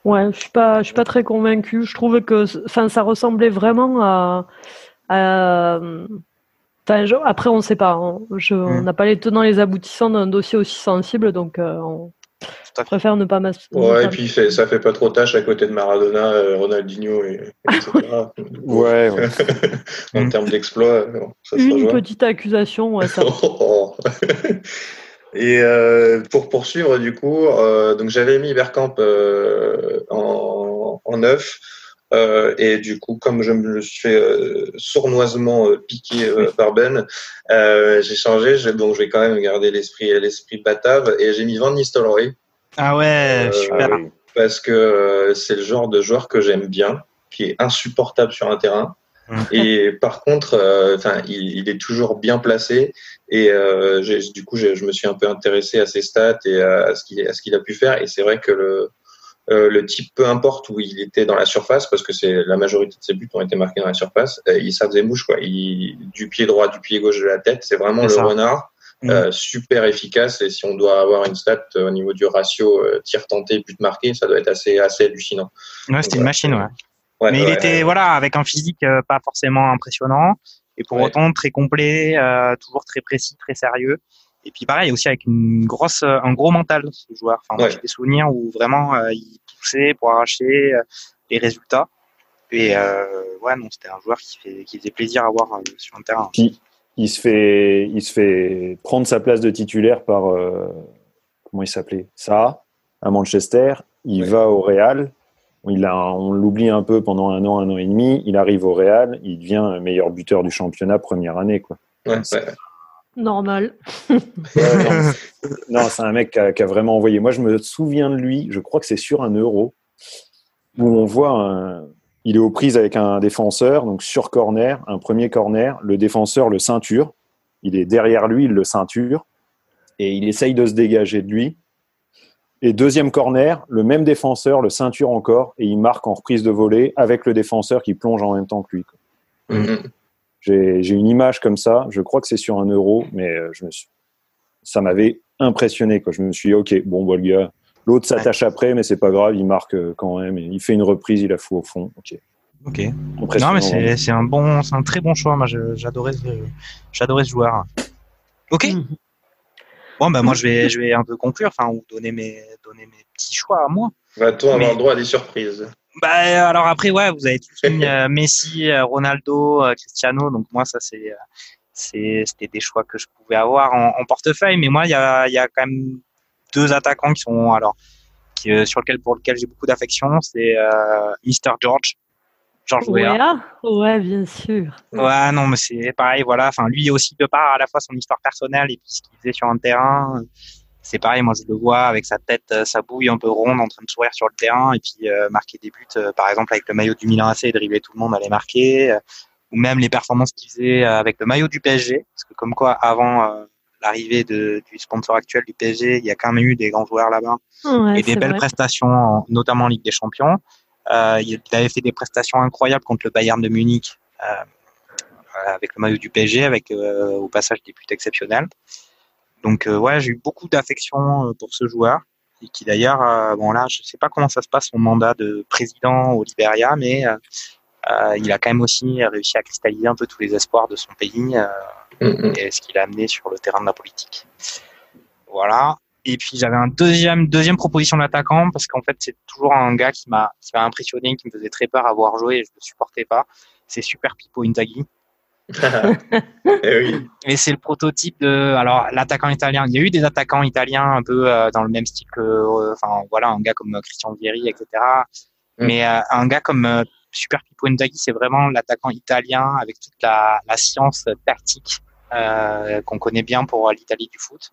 Ouais, je suis pas, je suis pas très convaincu. Je trouve que, enfin, ça ressemblait vraiment à. après, on ne sait pas. Hein. Je, On mm. n'a pas les tenants les aboutissants d'un dossier aussi sensible, donc euh, on, je préfère ne pas m'associer. Ouais, et puis fait, ça fait pas trop tâche à côté de Maradona, euh, Ronaldinho, et, etc. ouais. en termes d'exploit, Une petite accusation, ouais, ça. et euh, pour poursuivre, du coup, euh, donc j'avais mis Bergkamp en, en neuf. Et du coup, comme je me suis fait sournoisement piquer par Ben, j'ai changé. Donc, je vais quand même garder l'esprit l'esprit batave et j'ai mis Van Nistelrooy ah ouais, euh, super. Parce que euh, c'est le genre de joueur que j'aime bien, qui est insupportable sur un terrain. Et par contre, euh, enfin, il, est toujours bien placé. Et du coup, je me suis un peu intéressé à ses stats et à ce qu'il a pu faire. Et c'est vrai que le, le type, peu importe où il était dans la surface, parce que c'est la majorité de ses buts ont été marqués dans la surface, il ça faisait mouche quoi. Il, du pied droit, du pied gauche de la tête, c'est vraiment le renard. Mm. Euh, super efficace. Et si on doit avoir une stat euh, au niveau du ratio euh, tir tenté, but marqué, ça doit être assez, assez hallucinant. Ouais, c'était une machine, ouais. Mais il était, voilà, avec un physique pas forcément impressionnant. Et pour autant, très complet, toujours très précis, très sérieux. Et puis pareil, aussi avec une grosse, un gros mental, ce joueur. Enfin, moi, j'ai des souvenirs où vraiment il poussait pour arracher les résultats. Et ouais, non, c'était un joueur qui, fait, qui faisait plaisir à voir sur un terrain. Puis, il se fait, il se fait prendre sa place de titulaire par comment il s'appelait? Ça à Manchester. Il va au Real. Il a, on l'oublie un peu pendant un an, un an et demi. Il arrive au Real. Il devient meilleur buteur du championnat première année. Quoi. Normal. non, c'est un mec qui a, qui a, vraiment envoyé. Moi, je me souviens de lui. Je crois que c'est sur un euro où on voit un, il est aux prises avec un défenseur, donc sur corner, un premier corner. Le défenseur le ceinture. Il est derrière lui, il le ceinture. Et il essaye de se dégager de lui. Et deuxième corner, le même défenseur le ceinture encore et il marque en reprise de volée avec le défenseur qui plonge en même temps que lui. J'ai une image comme ça, je crois que c'est sur un euro, mais euh, je me suis... ça m'avait impressionné. Quoi. Je me suis dit, ok, bon, bon le gars, l'autre s'attache après, mais c'est pas grave, il marque euh, quand même. il fait une reprise, il a fou au fond. Ok. Ok. Non, mais c'est un bon, c'est un très bon choix. Moi, j'adorais, j'adorais ce joueur. Ok. Mm-hmm. Bon, ben moi, je vais, je vais un peu conclure, enfin, ou donner mes, donner mes petits choix à moi. Va-t-on avoir le droit à des surprises? Bah, alors après, ouais, vous avez tous mis euh, Messi, euh, Ronaldo, euh, Cristiano. Donc moi, ça c'est, c'était des choix que je pouvais avoir en, portefeuille. Mais moi, il y a, y a quand même deux attaquants qui sont alors qui, sur lequel pour lequel j'ai beaucoup d'affection. C'est Mister George Georges Weah? Ouais, bien sûr. Ouais, non, mais c'est pareil, voilà. Enfin, lui aussi, de part à la fois son histoire personnelle et puis ce qu'il faisait sur un terrain, c'est pareil. Moi, je le vois avec sa tête, euh, sa bouille un peu ronde, en train de sourire sur le terrain et puis euh, marquer des buts, euh, par exemple, avec le maillot du Milan AC dribbler tout le monde à les marquer. ou même les performances qu'il faisait avec le maillot du PSG. Parce que, comme quoi, avant l'arrivée du sponsor actuel du PSG, il y a quand même eu des grands joueurs là-bas et des belles prestations, notamment en Ligue des Champions. Il avait fait des prestations incroyables contre le Bayern de Munich avec le maillot du PSG, avec au passage des buts exceptionnels. Donc ouais, j'ai eu beaucoup d'affection pour ce joueur et qui d'ailleurs, bon là, je sais pas comment ça se passe son mandat de président au Liberia, mais il a quand même aussi réussi à cristalliser un peu tous les espoirs de son pays mm-hmm. et ce qu'il a amené sur le terrain de la politique. Voilà. Et puis j'avais un deuxième deuxième proposition d'attaquant parce qu'en fait c'est toujours un gars qui m'a qui m'a impressionné, qui me faisait très peur à voir jouer et je le supportais pas. C'est Super Pippo Inzaghi. Eh oui. Mais c'est le prototype de alors l'attaquant italien. Il y a eu des attaquants italiens un peu euh, dans le même style que euh, enfin voilà un gars comme Christian Vieri etc. Mm. Mais euh, un gars comme Super Pippo Inzaghi c'est vraiment l'attaquant italien avec toute la, la science tactique qu'on connaît bien pour l'Italie du foot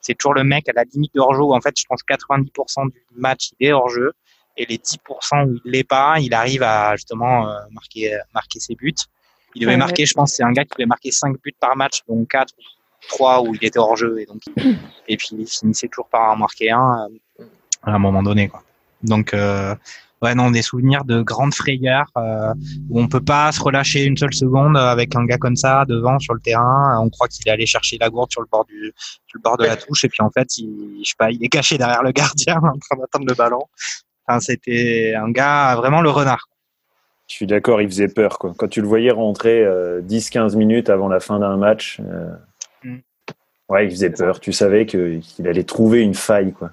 c'est toujours le mec à la limite de hors-jeu où en fait je pense 90% du match il est hors-jeu et les 10% où il l'est pas, il arrive à justement euh, marquer marquer ses buts. Il devait marquer, je pense, c'est un gars qui devait marquer 5 buts par match, donc 4 ou 3 où il était hors jeu et donc et puis il finissait toujours par en marquer un euh, à un moment donné quoi. Donc euh, ouais non des souvenirs de grandes frayeurs euh, où on peut pas se relâcher une seule seconde avec un gars comme ça devant sur le terrain on croit qu'il est allé chercher la gourde sur le bord du sur le bord de la touche et puis en fait il je sais pas il est caché derrière le gardien en train d'attendre le ballon. Enfin c'était un gars vraiment le renard je suis d'accord, il faisait peur. Quoi. Quand tu le voyais rentrer 10-15 euh, minutes avant la fin d'un match, euh... Mm. ouais, il faisait peur. Tu savais qu'il allait trouver une faille. Quoi.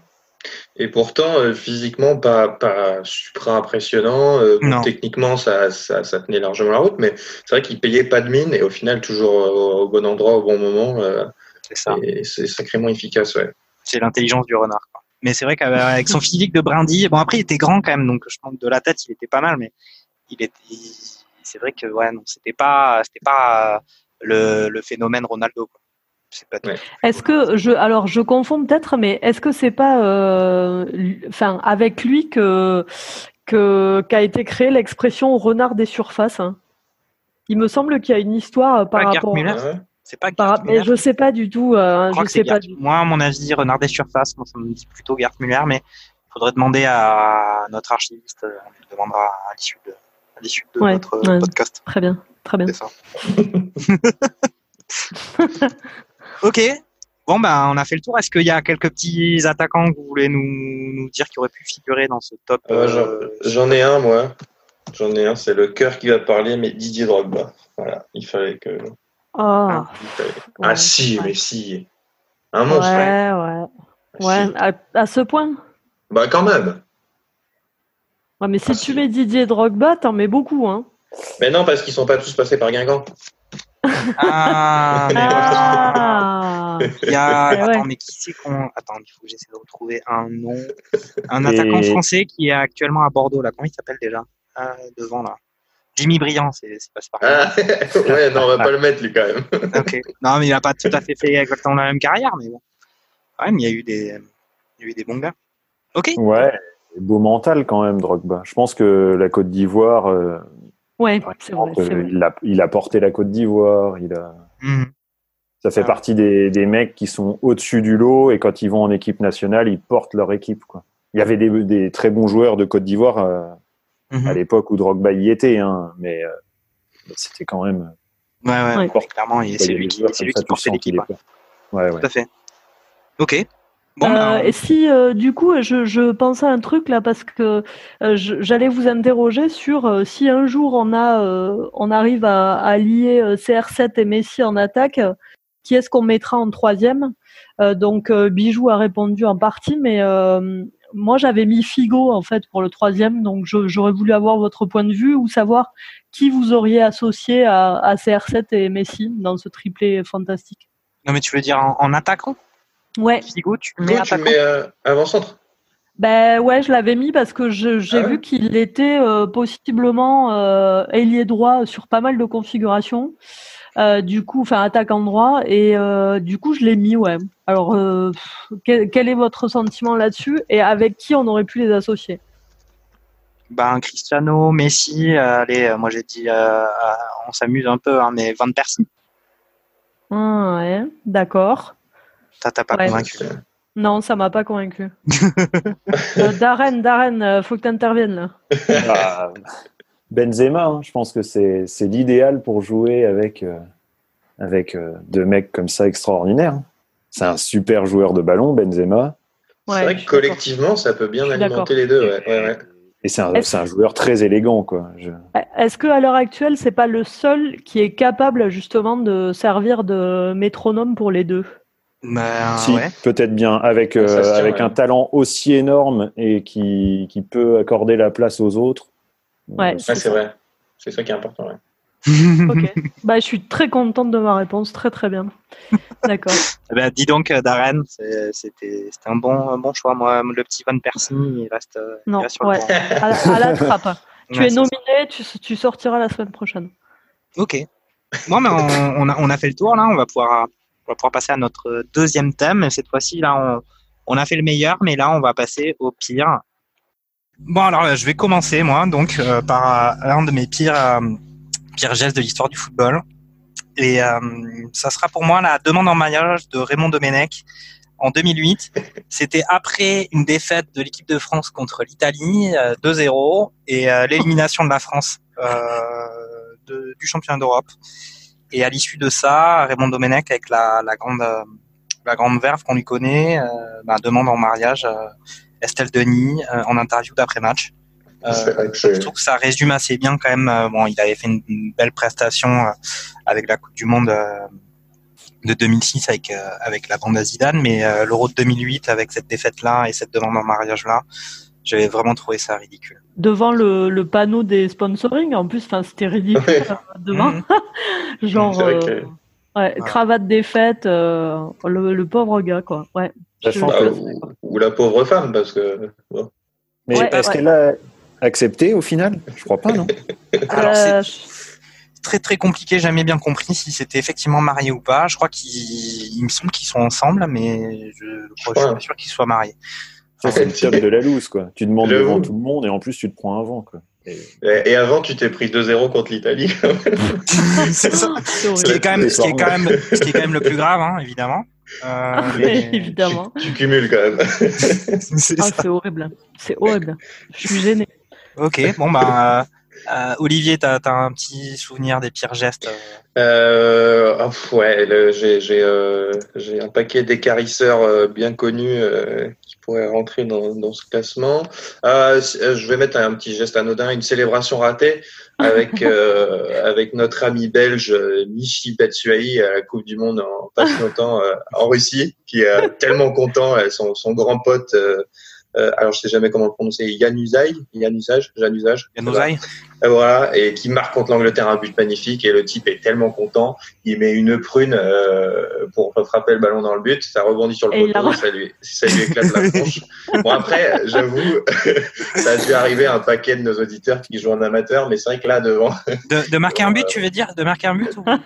Et pourtant, euh, physiquement, pas, pas super impressionnant. Euh, techniquement, ça, ça, ça, tenait largement la route, mais c'est vrai qu'il payait pas de mine et au final, toujours au, bon endroit, au bon moment. Euh, c'est ça. Et c'est sacrément efficace, ouais. C'est l'intelligence du renard. Quoi. Mais c'est vrai qu'avec son physique de brindille, bon après il était grand quand même, donc je pense que de la tête il était pas mal, mais il c'est vrai que ouais, non, c'était pas, c'était pas le, le phénomène Ronaldo. Quoi. Est-ce que je alors je confonds peut-être, mais est-ce que c'est pas euh, enfin avec lui que que qu'a été créée l'expression renard des surfaces hein? Il me semble qu'il y a une histoire par rapport. à... C'est pas par... Mais je sais pas du tout. Je, sais pas. Moi, à mon avis, renard des surfaces, moi, ça me dit plutôt Gert Müller, mais il faudrait demander à notre archiviste. Euh, on lui demandera à l'issue de, à l'issue de notre podcast. Très bien, très bien. C'est ça. Ok. Bon, ben, on a fait le tour. Est-ce qu'il y a quelques petits attaquants que vous voulez nous, nous dire qui auraient pu figurer dans ce top euh, J'en ai un, moi. J'en ai un, c'est le cœur qui va parler, mais Didier Drogba. Voilà, il fallait que. Oh. Ah, si, mais si. Un monstre. Ouais, ouais. Ouais, à, à, ce point Bah, quand même. Ouais, mais si tu mets Didier Drogba, t'en mets beaucoup, hein. Mais non, parce qu'ils sont pas tous passés par Guingamp. Ah, mais ah. Il y a... Attends, mais qui c'est qu'on. Attends, il faut que j'essaie de retrouver un nom. Un attaquant français qui est actuellement à Bordeaux, là. Comment il s'appelle déjà? Ah, Devant, là. Jimmy Briand, c'est passé par ah, Ouais, non, on va pas le mettre, lui, quand même. ok. Non, mais il a pas tout à fait fait exactement la même carrière, mais bon. Quand même, il y a eu des, il y a eu des bons gars. Ok. Ouais, beau mental quand même, Drogba. Je pense que la Côte d'Ivoire. Euh, ouais, c'est vrai, Il, a, il a porté la Côte d'Ivoire. Il a. Mhm. Ça fait partie des, des, mecs qui sont au-dessus du lot et quand ils vont en équipe nationale, ils portent leur équipe. Quoi. Il y avait des, des très bons joueurs de Côte d'Ivoire euh, mhm. à l'époque où Drogba y était, hein, mais euh, c'était quand même. Ouais, ouais, clairement, c'est lui qui, lui qui portait l'équipe. Ouais, ouais. Tout à fait. Ok. Euh, ben, et si euh, du coup, je, je, pensais à un truc là parce que euh, j'allais vous interroger sur si un jour on a, on arrive à, à lier CR7 et Messi en attaque, qui est-ce qu'on mettra en troisième? Donc Bijou a répondu en partie, mais moi j'avais mis Figo en fait pour le troisième, donc j'aurais voulu avoir votre point de vue ou savoir qui vous auriez associé à, à CR7 et Messi dans ce triplé fantastique. Non mais tu veux dire en, en attaquant? Ouais. Figo, tu mets, tu mets euh, avant-centre ben ouais, je l'avais mis parce que j'ai ah vu qu'il était euh, possiblement euh, ailier droit sur pas mal de configurations. Euh, du coup, enfin attaquant droit et du coup je l'ai mis ouais. Alors quel, quel, est votre sentiment là-dessus et avec qui on aurait pu les associer? Ben Cristiano, Messi, allez, moi j'ai dit on s'amuse un peu hein, mais Van Persie. Ah, ouais, d'accord. Ça t'a pas convaincu Non, ça m'a pas convaincu. euh, Darren, Darren, euh, faut que tu interviennes là. Ah, Benzema, hein, je pense que c'est l'idéal pour jouer avec, euh, avec euh, deux mecs comme ça extraordinaires. Hein. C'est un super joueur de ballon, Benzema. c'est vrai que collectivement, ça peut bien alimenter les deux. Ouais, ouais, Et c'est un, un, joueur très élégant, quoi. Est-ce que à l'heure actuelle, c'est pas le seul qui est capable justement de servir de métronome pour les deux? Bah, si, peut-être bien, avec, euh, avec un talent aussi énorme et qui, qui, peut accorder la place aux autres. Ouais, c'est vrai. C'est ça qui est important. ok. Bah, je suis très contente de ma réponse. Très, très bien. D'accord. Ben, dis donc, euh, Darren, c'était un bon, bon choix. Moi, le petit Van Persie, il reste, non, il reste sur ouais. le à, la, trappe. tu es nominé, tu, tu, sortiras la semaine prochaine. Ok. Bon, mais on, on, a, on a fait le tour, là. On va pouvoir on va pouvoir passer à notre deuxième thème. Cette fois-ci, là, on, a fait le meilleur, mais là, on va passer au pire. Bon, alors, je vais commencer, moi, donc, euh, par l'un de mes pires, euh, pires gestes de l'histoire du football. Et euh, ça sera pour moi la demande en mariage de Raymond Domenech en 2008. C'était après une défaite de l'équipe de France contre l'Italie, 2-0, et l'élimination de la France du championnat d'Europe. Et à l'issue de ça, Raymond Domenech, avec la, la grande, euh, la grande verve qu'on lui connaît, euh, bah, demande en mariage euh, Estelle Denis en interview d'après-match. je trouve que ça résume assez bien quand même. bon, il avait fait une, belle prestation avec la Coupe du Monde de 2006 avec avec la bande à Zidane, mais l'Euro de 2008 avec cette défaite là et cette demande en mariage là, j'avais vraiment trouvé ça ridicule. Devant le, le panneau des sponsoring, en plus, enfin, c'était ridicule euh, devant. Mmh. Genre, euh, ouais, cravate des fêtes, euh, le, pauvre gars, quoi. Ouais. ou, la pauvre femme, parce que. Mais est-ce qu'elle a accepté au final? Je crois pas, non Alors, c'est très très compliqué, jamais bien compris si c'était effectivement marié ou pas. Je crois qu'il me semble qu'ils sont ensemble, mais je, je, suis pas sûr qu'ils soient mariés c'est le tir de la loose, quoi. Tu demandes devant tout le monde et en plus tu te prends un vent, quoi. Et, avant, tu t'es pris 2-0 contre l'Italie. c'est ça. Ce qui est quand même, ce qui est quand même, ce qui est quand même le plus grave, hein, évidemment. Euh, mais évidemment. Tu, cumules quand même. c'est ah, horrible. C'est horrible. Je suis gêné. Ok, bon bah. Euh, Olivier, tu as, un petit souvenir des pires gestes euh... oh, Ouais, j'ai euh, un paquet d'écarisseurs euh, bien connus pourrait rentrer dans, dans ce classement. Euh, je vais mettre un petit geste anodin, une célébration ratée avec euh, avec notre ami belge Michi Batshuayi à la Coupe du Monde en pas si longtemps euh, en Russie, qui est tellement content, son, son grand pote euh, alors je sais jamais comment le prononcer, Yann Usage, Yann Usage, Yann Usage. Voilà, et qui marque contre l'Angleterre un but magnifique et le type est tellement content, il met une prune euh, pour frapper le ballon dans le but, ça rebondit sur le poteau, ça lui, ça lui éclate la tronche. Bon après, j'avoue, ça a dû arriver à un paquet de nos auditeurs qui jouent en amateur, mais c'est vrai que là devant. De, marquer un but, tu veux dire, de marquer un but ou de,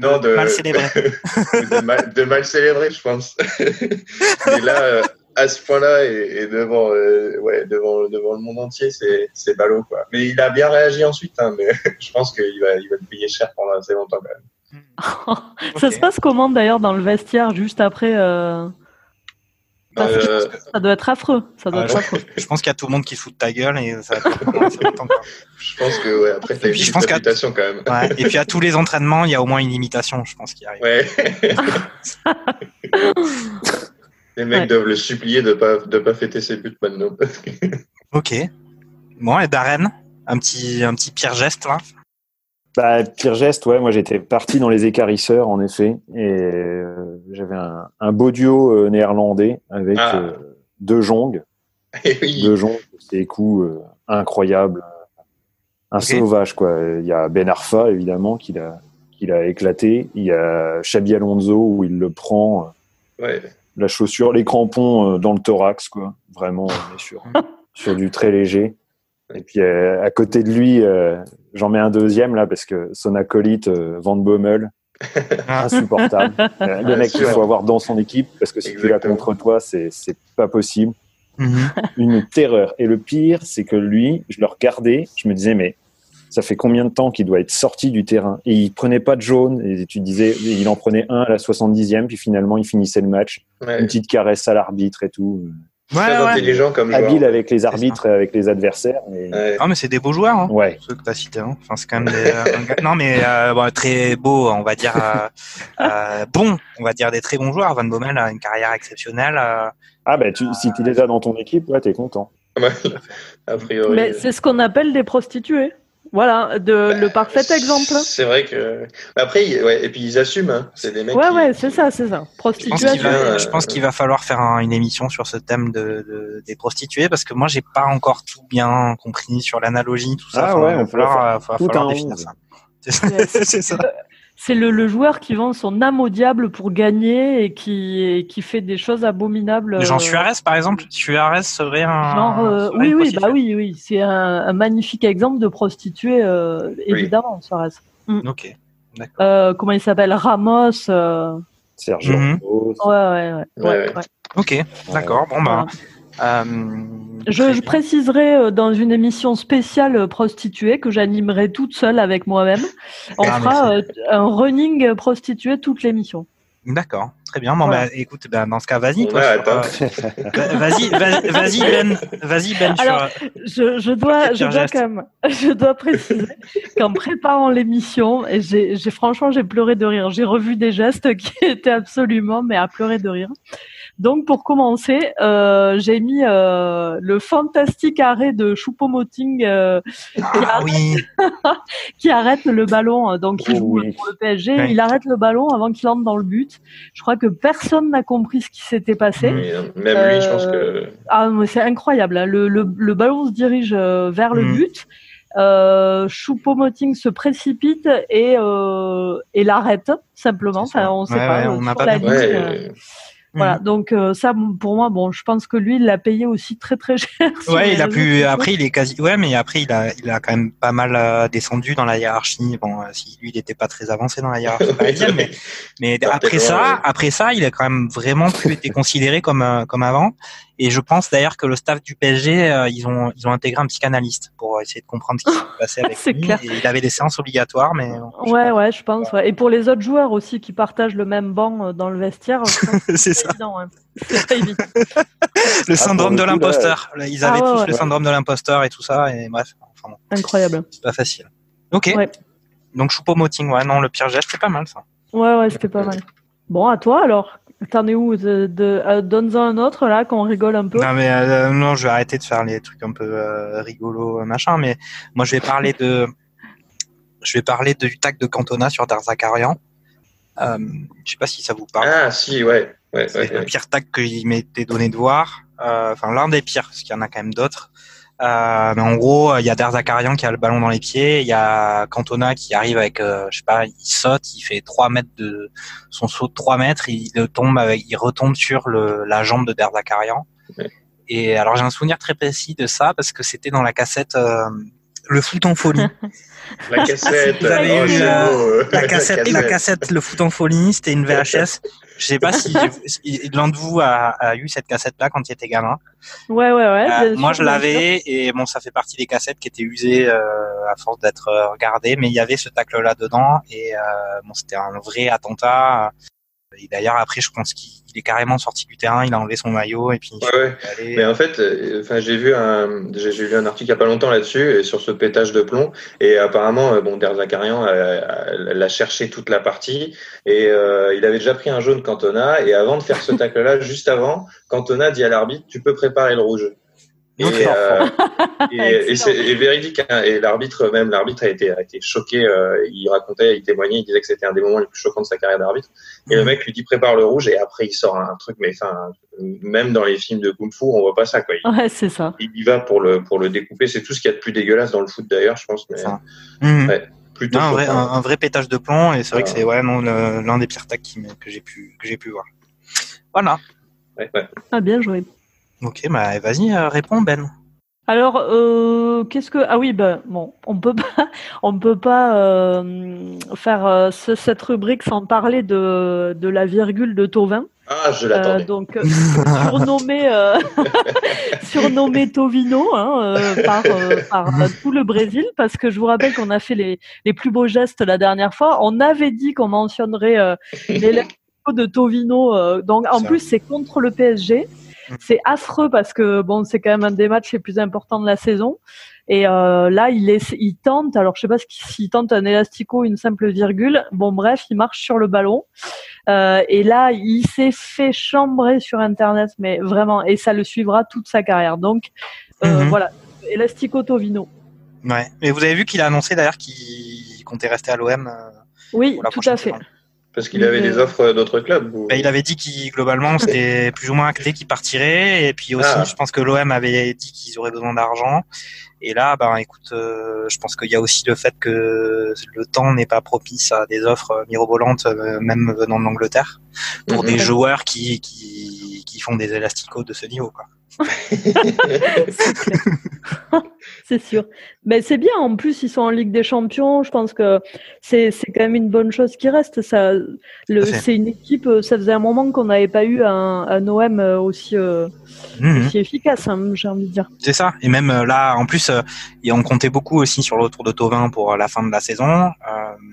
Non, de mal célébrer? de, mal, de mal célébrer, je pense. et là. À ce point-là et, devant, euh, ouais, devant, devant le monde entier, c'est, ballot, quoi. Mais il a bien réagi ensuite, hein, mais je pense qu'il va, il va le payer cher pendant assez longtemps, quand même. Ça se passe comment d'ailleurs dans le vestiaire juste après euh... euh ça doit être affreux. Ça doit être affreux. Je pense qu'il y a tout le monde qui fout de ta gueule et ça va longtemps. Je pense que ouais, après t'as une je pense quand même. Ouais, et puis à tous les entraînements, il y a au moins une imitation, je pense, qui arrive. Ouais. Les mecs doivent le supplier de pas de pas fêter ses buts maintenant. ok. Bon, et Darren, un petit un petit pire geste là. Bah, pire geste, ouais. Moi, j'étais parti dans les écarisseurs, en effet, et euh, j'avais un, un, beau duo euh, néerlandais avec ah. euh, deux jongs. Eh deux jongs, des coups incroyables, un sauvage quoi. Il y a Ben Arfa évidemment qui l'a qui l'a éclaté. Il y a Xabi Alonso où il le prend. Ouais la chaussure, les crampons euh, dans le thorax, quoi. Vraiment, on est sur, sur du très léger. Et puis euh, à côté de lui, euh, j'en mets un deuxième là parce que son acolyte Van Bommel, insupportable. le mec qu'il faut avoir dans son équipe parce que si tu l'as contre toi, c'est c'est pas possible. Mhm. Une terreur. Et le pire, c'est que lui, je le regardais, je me disais mais ça fait combien de temps qu'il doit être sorti du terrain? Et il prenait pas de jaune. Et tu disais, il en prenait un à la 70e, puis finalement, il finissait le match. Une petite caresse à l'arbitre et tout. Ouais, Très intelligent comme Habile avec les arbitres et avec les adversaires. Mais... Ah, mais c'est des beaux joueurs, hein, ouais. ceux que tu as cités. Hein. Enfin, c'est quand même des, euh, Non, mais euh, bon, très beau, on va dire. Euh, euh, bon, on va dire des très bons joueurs. Van Bommel a une carrière exceptionnelle. ah, ben, tu, si tu les as dans ton équipe, ouais, t'es content. a priori. Mais c'est ce qu'on appelle des prostituées. Voilà, de, le bah, parfait exemple. C'est vrai que. Après, ouais, et puis ils assument. Hein. C'est des mecs. Ouais, ouais, c'est ça, c'est ça. Prostituation. Je pense qu'il va, falloir faire une émission sur ce thème de, des prostituées parce que moi, j'ai pas encore tout bien compris sur l'analogie, tout ça. Ah ouais, il va falloir, falloir définir ça. C'est ça c'est le, joueur qui vend son âme au diable pour gagner et qui, qui fait des choses abominables. Jean euh, Suarez, par exemple. Suarez serait un. Genre, euh, oui, oui, bah oui, oui. C'est un, magnifique exemple de prostituée, euh, évidemment, Suarez. Mm. Ok. comment il s'appelle? Ramos. Sergio. Mhm. Ouais, ouais, ouais, Ok, d'accord. Bon, bah. Euh, je, préciserai euh, dans une émission spéciale euh, prostituée que j'animerai toute seule avec moi-même. On ah, fera un running prostituée toute l'émission. D'accord, très bien. Bon, bah, écoute, bah, dans ce cas, vas-y. vas-y, vas-y, Ben. Vas-y, Ben. Alors, je, je, dois, je dois quand même, je dois préciser qu'en préparant l'émission, et j'ai, franchement, j'ai pleuré de rire. J'ai revu des gestes qui étaient absolument, mais à pleurer de rire. Donc pour commencer, euh, j'ai mis euh, le fantastique arrêt de Choupo-Moting euh, ah, qui, arrête le ballon. Euh, donc il oh joue pour le PSG, il arrête le ballon avant qu'il entre dans le but. Je crois que personne n'a compris ce qui s'était passé. même lui, je pense que. Ah c'est incroyable. Hein. Le, le, le, ballon se dirige vers le mm. but. Euh, Choupo-Moting se précipite et, euh, et l'arrête simplement. Enfin, on sait pas. On n'a pas la ligne, voilà, mm. donc euh, ça pour moi, bon, je pense que lui, il l'a payé aussi très très cher. Ouais, il a pu. Après, il est quasi. Ouais, mais après, il a, il a quand même pas mal euh, descendu dans la hiérarchie. Bon, euh, si lui, il n'était pas très avancé dans la hiérarchie parisienne, mais, mais après ça, après ça, il a quand même vraiment plus été considéré comme comme avant. Et je pense d'ailleurs que le staff du PSG, euh, ils ont ils ont intégré un psychanalyste pour essayer de comprendre ce qui s'est passé avec lui. Clair. Et il avait des séances obligatoires, mais ouais, ouais, je pense. Ouais. Et pour les autres joueurs aussi qui partagent le même banc euh, dans le vestiaire, c'est ça. Évident, hein. le ah, syndrome de l'imposteur. Ils avaient ah, tous le syndrome de l'imposteur et tout ça. Et bref, enfin, incroyable. C'est pas facile. Ok. Donc Choupo-Moting, ouais, non, le pire geste, c'est pas mal ça. Ouais, ouais, c'était pas mal. Bon, à toi alors. T'en es où de, de euh, Donne-en un autre là, qu'on rigole un peu. Non mais euh, non, je vais arrêter de faire les trucs un peu euh, rigolos machin. Mais moi, je vais parler de, je vais parler du tag de Cantona sur Darzakarian. Euh, je sais pas si ça vous parle. Ah si, ouais. ouais c'est le pire tag qu'il m'était donné de voir. Enfin, l'un des pires, parce qu'il y en a quand même d'autres. Euh, mais en gros, il y a Derzakarian qui a le ballon dans les pieds, il y a Cantona qui arrive avec, euh, je sais pas, il saute, il fait 3 mètres de son saut de 3 mètres, il tombe avec, il retombe sur le, la jambe de Derzakarian. Et alors j'ai un souvenir très précis de ça parce que c'était dans la cassette euh, le foot en folie. la cassette, oh, la, cassette, la cassette, le foot en folie, c'était une VHS. Je sais pas si, l'un de vous a, eu cette cassette-là quand il était gamin. Ouais, ouais, ouais. Euh, moi, je l'avais et bon, ça fait partie des cassettes qui étaient usées euh, à force d'être euh, regardées, mais il y avait ce tacle-là dedans et bon, c'était un vrai attentat. Et d'ailleurs, après, je pense qu'il est carrément sorti du terrain, il a enlevé son maillot et puis. Ouais, Mais en fait, euh, enfin, j'ai vu un, j'ai lu un article il y a pas longtemps là-dessus sur ce pétage de plomb et apparemment, euh, bon, Derzakarian l'a cherché toute la partie et euh, il avait déjà pris un jaune Cantona et avant de faire ce tacle-là, juste avant, Cantona dit à l'arbitre, tu peux préparer le rouge. Et, euh, et, et, véridique. Hein. Et l'arbitre, même l'arbitre a été, a été choqué. Euh, il racontait, il témoignait, il disait que c'était un des moments les plus choquants de sa carrière d'arbitre. Et le mhm. mec lui dit prépare le rouge et après il sort un truc. Mais enfin, même dans les films de kung fu, on voit pas ça quoi. Il, ouais, c'est ça. Il y va pour le pour le découper. C'est tout ce qu'il y a de plus dégueulasse dans le foot d'ailleurs, je pense. Mais ouais, plutôt un, vrai, un, vrai pétage de plomb. Et c'est vrai que c'est ouais, non, l'un des pires tacs que j'ai pu que j'ai pu voir. Voilà. Ouais, ouais. Ah bien joué. Ok, bah vas-y, euh, réponds Ben. Alors, euh, qu'est-ce que ah oui ben bon, on peut pas on peut pas euh, faire cette rubrique sans parler de, de la virgule de Tovin. Ah, je l'attendais. donc surnommé surnommé Tovino hein, par, par tout le Brésil parce que je vous rappelle qu'on a fait les, les plus beaux gestes la dernière fois. On avait dit qu'on mentionnerait les de Tovino. donc en plus c'est contre le PSG. Mm. C'est affreux parce que bon, c'est quand même un des matchs les plus importants de la saison. Et euh, là, il, est, il tente, alors je sais pas s'il tente un élastico, une simple virgule. Bon, bref, il marche sur le ballon. Euh, et là, il s'est fait chambrer sur Internet, mais vraiment, et ça le suivra toute sa carrière. Donc, euh, mm-hmm. voilà, élastico Tovino. Ouais, mais vous avez vu qu'il a annoncé d'ailleurs qu'il comptait rester à l'OM. oui, tout à fait. Parce qu'il avait des offres d'autres clubs bah, Il avait dit qu'il globalement c'était plus ou moins acté qu'il partirait et puis aussi ah. je pense que l'OM avait dit qu'ils auraient besoin d'argent et là ben écoute euh, je pense qu'il y a aussi le fait que le temps n'est pas propice à des offres mirobolantes euh, même venant de l'Angleterre pour mhm. des joueurs qui, qui, qui font des élasticos de ce niveau quoi. c'est sûr. Mais c'est bien. En plus, ils sont en Ligue des Champions. Je pense que c'est quand même une bonne chose qui reste. Ça, c'est une équipe. Euh, ça faisait un moment qu'on n'avait pas eu un, un OM euh, aussi, euh, mhm. aussi efficace. Hein, j'ai envie de dire. C'est ça. Et même là, en plus, on comptait beaucoup aussi sur le retour de Tovin pour la fin de la saison,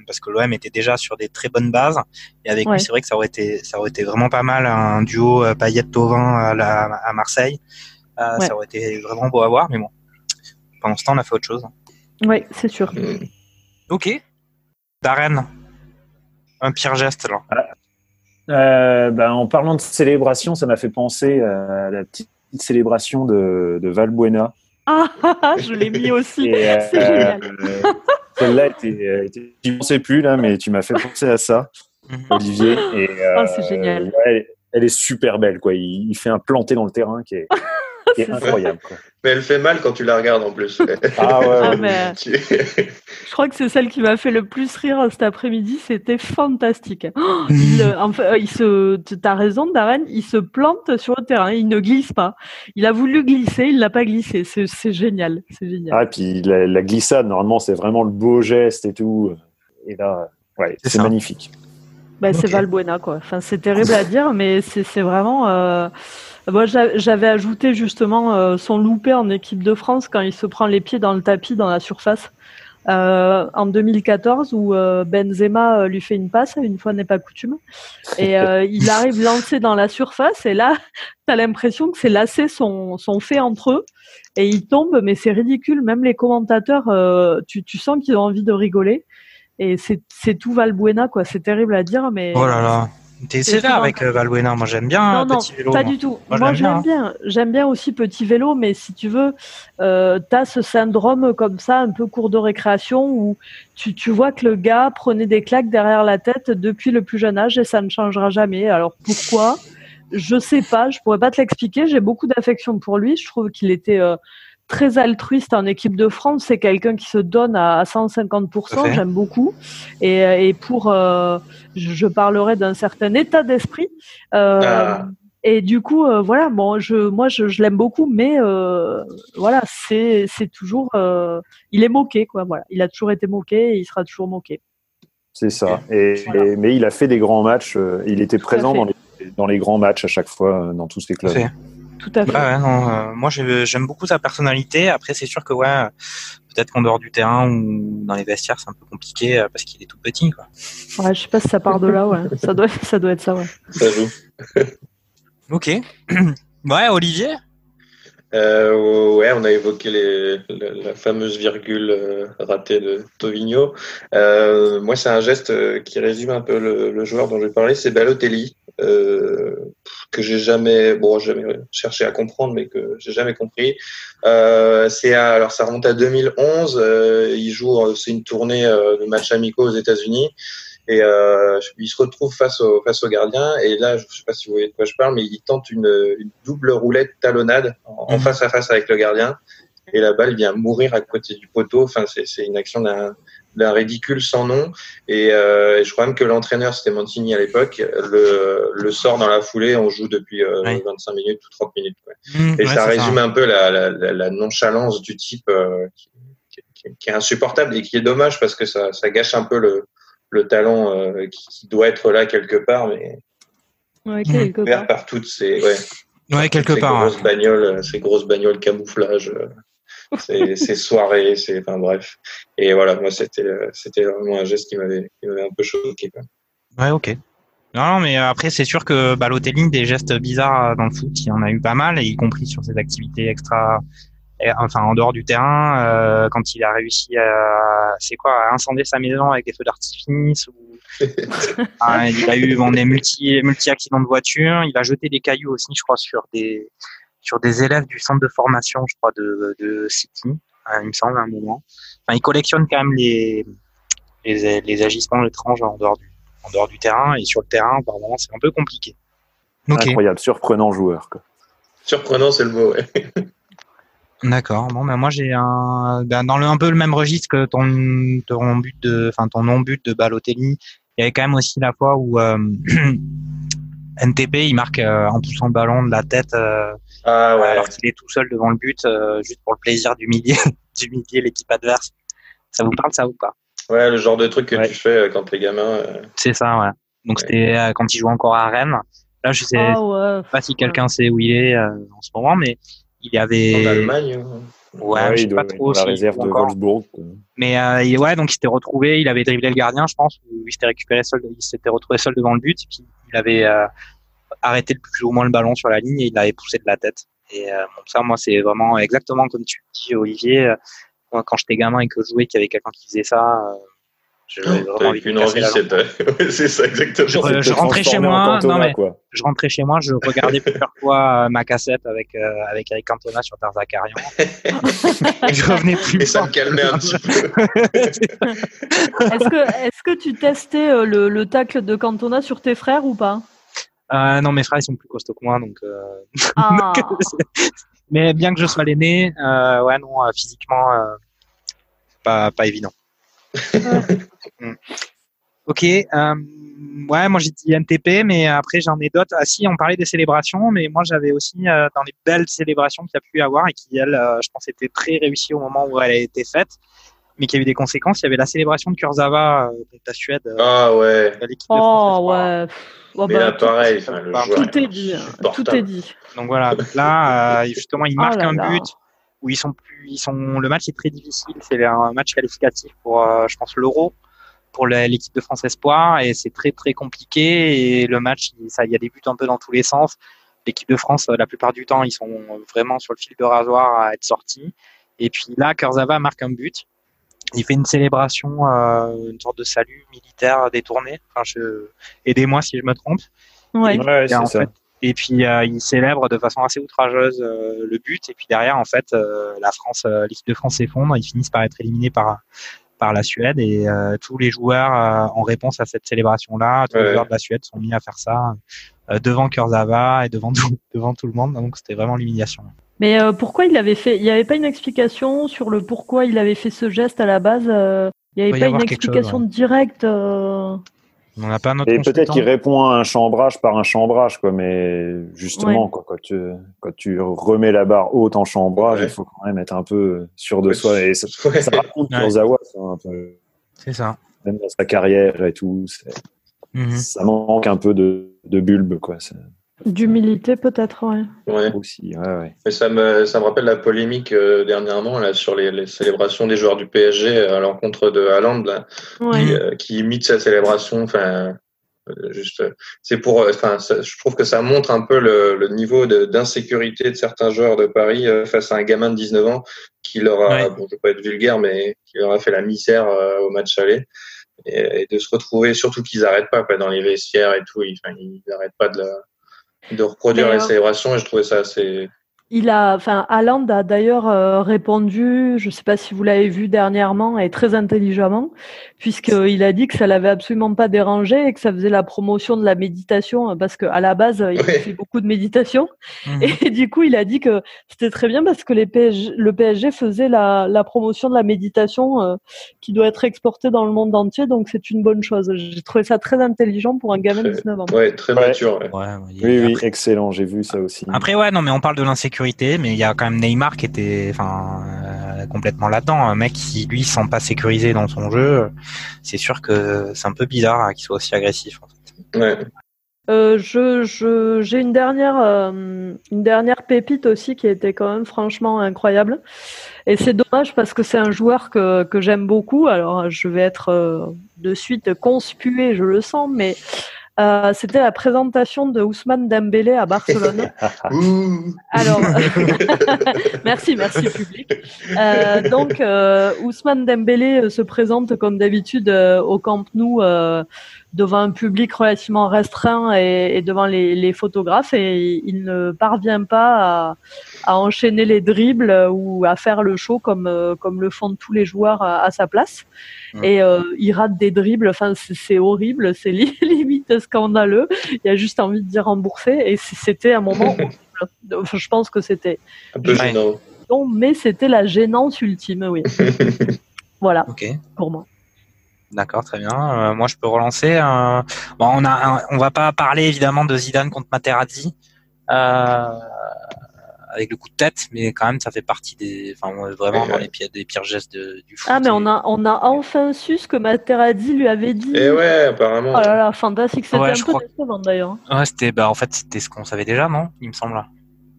parce que l'OM était déjà sur des très bonnes bases. Et avec lui, c'est vrai que ça aurait été, ça aurait été vraiment pas mal un duo Payet-Tovin à, à Marseille. Euh, ça aurait été vraiment beau à voir, mais bon. Pendant ce temps, on a fait autre chose. Oui, c'est sûr. Ok. Darren, un pire geste là. Ah. Euh, ben, en parlant de célébration, ça m'a fait penser à la petite célébration de, de Valbuena. Ah, je l'ai mis aussi. c'est génial. Euh, celle-là était, je ne pensais plus là, mais tu m'as fait penser à ça, mhm. Olivier. C'est génial. elle est super belle, quoi. Il, il, fait un planté dans le terrain qui est, incroyable. Mais elle fait mal quand tu la regardes en plus. ah ouais. Ah, mais... je crois que c'est celle qui m'a fait le plus rire cet après-midi. C'était fantastique. Oh, il, enfin, il se, t'as raison, Darren. Il se plante sur le terrain. Il ne glisse pas. Il a voulu glisser, il l'a pas glissé. C'est génial. C'est génial. Ah, puis la, glissade, normalement, c'est vraiment le beau geste et tout. Et là, ouais, c'est magnifique. Bah, C'est Valbuena, quoi. Enfin, c'est terrible à dire, mais c'est vraiment. Euh, moi, j'avais ajouté justement euh, son loupé en équipe de France quand il se prend les pieds dans le tapis dans la surface. Euh, en 2014 où euh, Benzema lui fait une passe, une fois n'est pas coutume, et il arrive lancé dans la surface et là, tu as l'impression que ses lacets sont, sont faits entre eux et il tombe, mais c'est ridicule, même les commentateurs, tu, tu sens qu'ils ont envie de rigoler et c'est tout Valbuena quoi, c'est terrible à dire, mais oh là là. T'es sévère avec euh, Valbuena. Moi, j'aime bien non, petit vélo. Pas du tout. Moi, j'aime bien. J'aime bien aussi petit vélo, mais si tu veux, euh, tu as ce syndrome comme ça, un peu cours de récréation, où tu, tu vois que le gars prenait des claques derrière la tête depuis le plus jeune âge et ça ne changera jamais. Alors pourquoi? Je sais pas. Je pourrais pas te l'expliquer. J'ai beaucoup d'affection pour lui. Je trouve qu'il était euh, très altruiste en équipe de France. C'est quelqu'un qui se donne à, 150%. J'aime beaucoup. Et, et pour, euh, je, parlerai d'un certain état d'esprit. Euh, ah. Et du coup, euh, voilà, bon, je, moi, je, je l'aime beaucoup, mais euh, voilà, c'est, c'est toujours, euh, il est moqué, quoi. Voilà, il a toujours été moqué et il sera toujours moqué. C'est ça. Et, mais il a fait des grands matchs. il était présent dans les, dans les, grands matchs à chaque fois dans tous les clubs. Tout à fait. Bah non, moi, j'aime beaucoup sa personnalité. Après, c'est sûr que ouais, peut-être qu'en dehors du terrain ou dans les vestiaires, c'est un peu compliqué parce qu'il est tout petit, quoi. Ouais, je sais pas si ça part de là, ouais. ça doit, ça doit être ça, ouais. Ça joue. Ok. ouais, Olivier? Euh, ouais, on a évoqué les, la, fameuse virgule euh, ratée de Tovigno. Euh, moi, c'est un geste qui résume un peu le, joueur dont je vais parler, c'est Balotelli, que j'ai jamais, bon, jamais cherché à comprendre, mais que j'ai jamais compris. c'est alors ça remonte à 2011. il joue, c'est une tournée de matchs amicaux aux États-Unis. Et euh, il se retrouve face au, face au gardien. Et là, je ne sais pas si vous voyez de quoi je parle, mais il tente une, une double roulette talonnade en, mhm. face à face avec le gardien. Et la balle vient mourir à côté du poteau. Enfin, c'est une action d'un ridicule sans nom. Et, euh, je crois même que l'entraîneur, c'était Mancini à l'époque, le, le sort dans la foulée. On joue depuis euh, 25 minutes ou 30 minutes. Mhm, et ça résume un peu la, la, la, nonchalance du type euh, qui, qui, qui, est insupportable et qui est dommage parce que ça, ça gâche un peu le, le talent euh, qui, doit être là quelque part, mais ouais, quelque part. par toutes ces, ouais, ouais quelque ces part, grosses bagnoles, ces grosses bagnoles camouflage, euh, ces, ces, soirées, c'est enfin bref. Et voilà, moi c'était c'était vraiment un geste qui m'avait un peu choqué. Quoi. Ouais, ok. Non, mais après, c'est sûr que Balotelli, des gestes bizarres dans le foot, il y en a eu pas mal, y compris sur ses activités extra, enfin en dehors du terrain, euh, quand il a réussi à, c'est quoi, à incendier sa maison avec des feux d'artifice ou il a eu on est multi multi accidents de voiture, il a jeté des cailloux aussi, je crois, sur des sur des élèves du centre de formation, je crois, de, de City, hein, il me semble à un moment. Enfin, il collectionne quand même les les, les agissements étranges en dehors du en dehors du terrain et sur le terrain, apparemment, c'est un peu compliqué. Incroyable, surprenant joueur. Quoi. Surprenant, c'est le mot. Ouais. D'accord. Bon, ben moi j'ai un ben, dans le un peu le même registre que ton ton but de, enfin ton non but de Balotelli. Il y avait quand même aussi la fois où euh, NTP il marque euh, en poussant le ballon de la tête euh, ah, ouais. alors qu'il est tout seul devant le but juste pour le plaisir d'humilier d'humilier l'équipe adverse. Ça vous parle ça ou pas? Ouais, le genre de truc que tu fais quand t'es gamin. C'est ça, ouais. Donc c'était quand il joue encore à Rennes. Là, je sais ah, pas si quelqu'un sait où il est en ce moment, mais il y avait. En Allemagne hein. Ouais, je sais pas trop. La réserve de Wolfsburg. Mais euh, ouais, donc il s'était retrouvé, il avait dribblé le gardien, je pense, ou il s'était récupéré seul, il s'était retrouvé seul devant le but, et puis il avait euh, arrêté le plus ou moins le ballon sur la ligne et il l'avait poussé de la tête. Et euh, bon, ça, moi, c'est vraiment exactement comme tu dis, Olivier. quand j'étais gamin et que je jouais, qu'il y avait quelqu'un qui faisait ça, J'avais une envie, c'est ça exactement. Je, rentrais chez moi, non mais je rentrais chez moi, je regardais plusieurs fois euh, ma cassette avec euh, avec Eric Cantona sur Tarzakarian. et je revenais plus. Et ça me calmait un petit peu. est-ce que est-ce que tu testais euh, le, le tacle de Cantona sur tes frères ou pas? Euh, Non, mes frères ils sont plus costauds que moi, donc. Ah. mais bien que je sois l'aîné, ouais non, physiquement, pas pas évident. Mm. ok. Euh, ouais, moi j'ai dit NTP, mais après j'en ai d'autres. Ah si, on parlait des célébrations, mais moi j'avais aussi euh, dans les belles célébrations qu'il y a pu y avoir et qui, elle, euh, je pense, était très réussie au moment où elle a été faite, mais qui a eu des conséquences. Il y avait la célébration de Kurzawa de la Suède. ah ouais. oh ouais. Oh, mais là, bah, pareil, tout, est dit. Tout est dit. Donc voilà, là, justement, il oh marque un but où ils sont plus, ils sont, le match est très difficile. C'est un match qualificatif pour, euh, je pense, l'Euro pour l'équipe de France Espoir et c'est très très compliqué et le match, ça, il y a des buts un peu dans tous les sens. L'équipe de France, euh, la plupart du temps, ils sont vraiment sur le fil de rasoir à être sortis. Et puis là, Kurzawa marque un but il fait une célébration, euh, une sorte de salut militaire détourné. Enfin, je... aidez-moi si je me trompe. Ouais. Ouais, c'est ça. Et puis euh, il célèbre de façon assez outrageuse euh, le but. Et puis derrière, en fait, euh, la France, euh, l'équipe de France s'effondre. Ils finissent par être éliminés par par la Suède. Et euh, tous les joueurs, en réponse à cette célébration-là, tous les joueurs de la Suède sont mis à faire ça devant Kurzawa et devant tout, devant tout le monde. Donc c'était vraiment l'humiliation. Mais pourquoi il avait fait? Il n'y avait pas une explication sur le pourquoi il avait fait ce geste à la base. il n'y avait pas une explication chose, ouais. directe. On n'a pas notre Et peut-être qu'il répond à un chambrage par un chambrage, quoi. Mais justement, ouais. quoi, quand tu quand tu remets la barre haute en chambrage, ouais. il faut quand même être un peu sûr de ouais. soi. Et ça, ça raconte ouais. Kurzawa, un peu. C'est ça. Même dans sa carrière et tout, mm -hmm. ça manque un peu de, de bulbe, quoi. D'humilité peut-être, ouais. ouais. Aussi, ouais, ouais. Mais ça me, ça me rappelle la polémique euh, dernièrement là, sur les, les, célébrations des joueurs du PSG à l'encontre de Haaland, là, ouais. qui, euh, qui, imite sa célébration. Enfin, juste, c'est pour, enfin, je trouve que ça montre un peu le, le niveau d'insécurité de, de, certains joueurs de Paris euh, face à un gamin de 19 ans qui leur a, ouais. bon, je vais pas être vulgaire, mais qui leur a fait la misère euh, au match aller. Et, et, de se retrouver, surtout qu'ils n'arrêtent pas, pas dans les vestiaires et tout, ils, n'arrêtent pas de la de reproduire les célébrations et je trouvais ça assez. Il a, enfin, Haaland a d'ailleurs euh, répondu, je ne sais pas si vous l'avez vu dernièrement, et très intelligemment, puisqu'il a dit que ça l'avait absolument pas dérangé et que ça faisait la promotion de la méditation, parce qu'à la base, il ouais. fait beaucoup de méditation. Mmh. Et du coup, il a dit que c'était très bien parce que les PSG, le PSG faisait la, la, promotion de la méditation euh, qui doit être exportée dans le monde entier, donc c'est une bonne chose. J'ai trouvé ça très intelligent pour un gamin de 19 ans. Ouais, très mature. Ouais. oui, oui, après... excellent, j'ai vu ça aussi. Après, ouais, non, mais on parle de l'insécurité mais il y a quand même Neymar qui était enfin euh, complètement là-dedans. Un mec qui lui sent pas sécurisé dans son jeu, c'est sûr que c'est un peu bizarre hein, qu'il soit aussi agressif. En fait. Ouais. Euh, je, je, j'ai une dernière, euh, une dernière pépite aussi qui était quand même franchement incroyable. Et c'est dommage parce que c'est un joueur que, que j'aime beaucoup. Alors, je vais être euh, de suite conspué, je le sens, mais euh, c'était la présentation de Ousmane Dembélé à Barcelone. Alors, merci, merci public. Euh, donc, euh, Ousmane Dembélé se présente comme d'habitude euh, au Camp Nou euh, devant un public relativement restreint et, et devant les, les, photographes et il ne parvient pas à, à, enchaîner les dribbles ou à faire le show comme, comme le font tous les joueurs à, à sa place. Et euh, il rate des dribbles, enfin c'est horrible, c'est limite scandaleux. Il y a juste envie de dire rembourser et c'était un moment horrible. Je pense que c'était un peu gênant. Mais c'était la gênance ultime, oui. voilà, okay. pour moi. D'accord, très bien. Euh, moi, je peux relancer. Euh... Bon, on a, un... on va pas parler évidemment de Zidane contre Materazzi. Euh avec le coup de tête, mais quand même, ça fait partie des, enfin, vraiment dans les pires, des pires gestes de, du foot. Ah, mais on a, on a enfin su ce que Materazzi lui avait dit. Et ouais, apparemment. Oh là là, fantastique. C'était ouais, un peu crois... décevant d'ailleurs. Ouais, c'était, bah, en fait, c'était ce qu'on savait déjà, non Il me semble.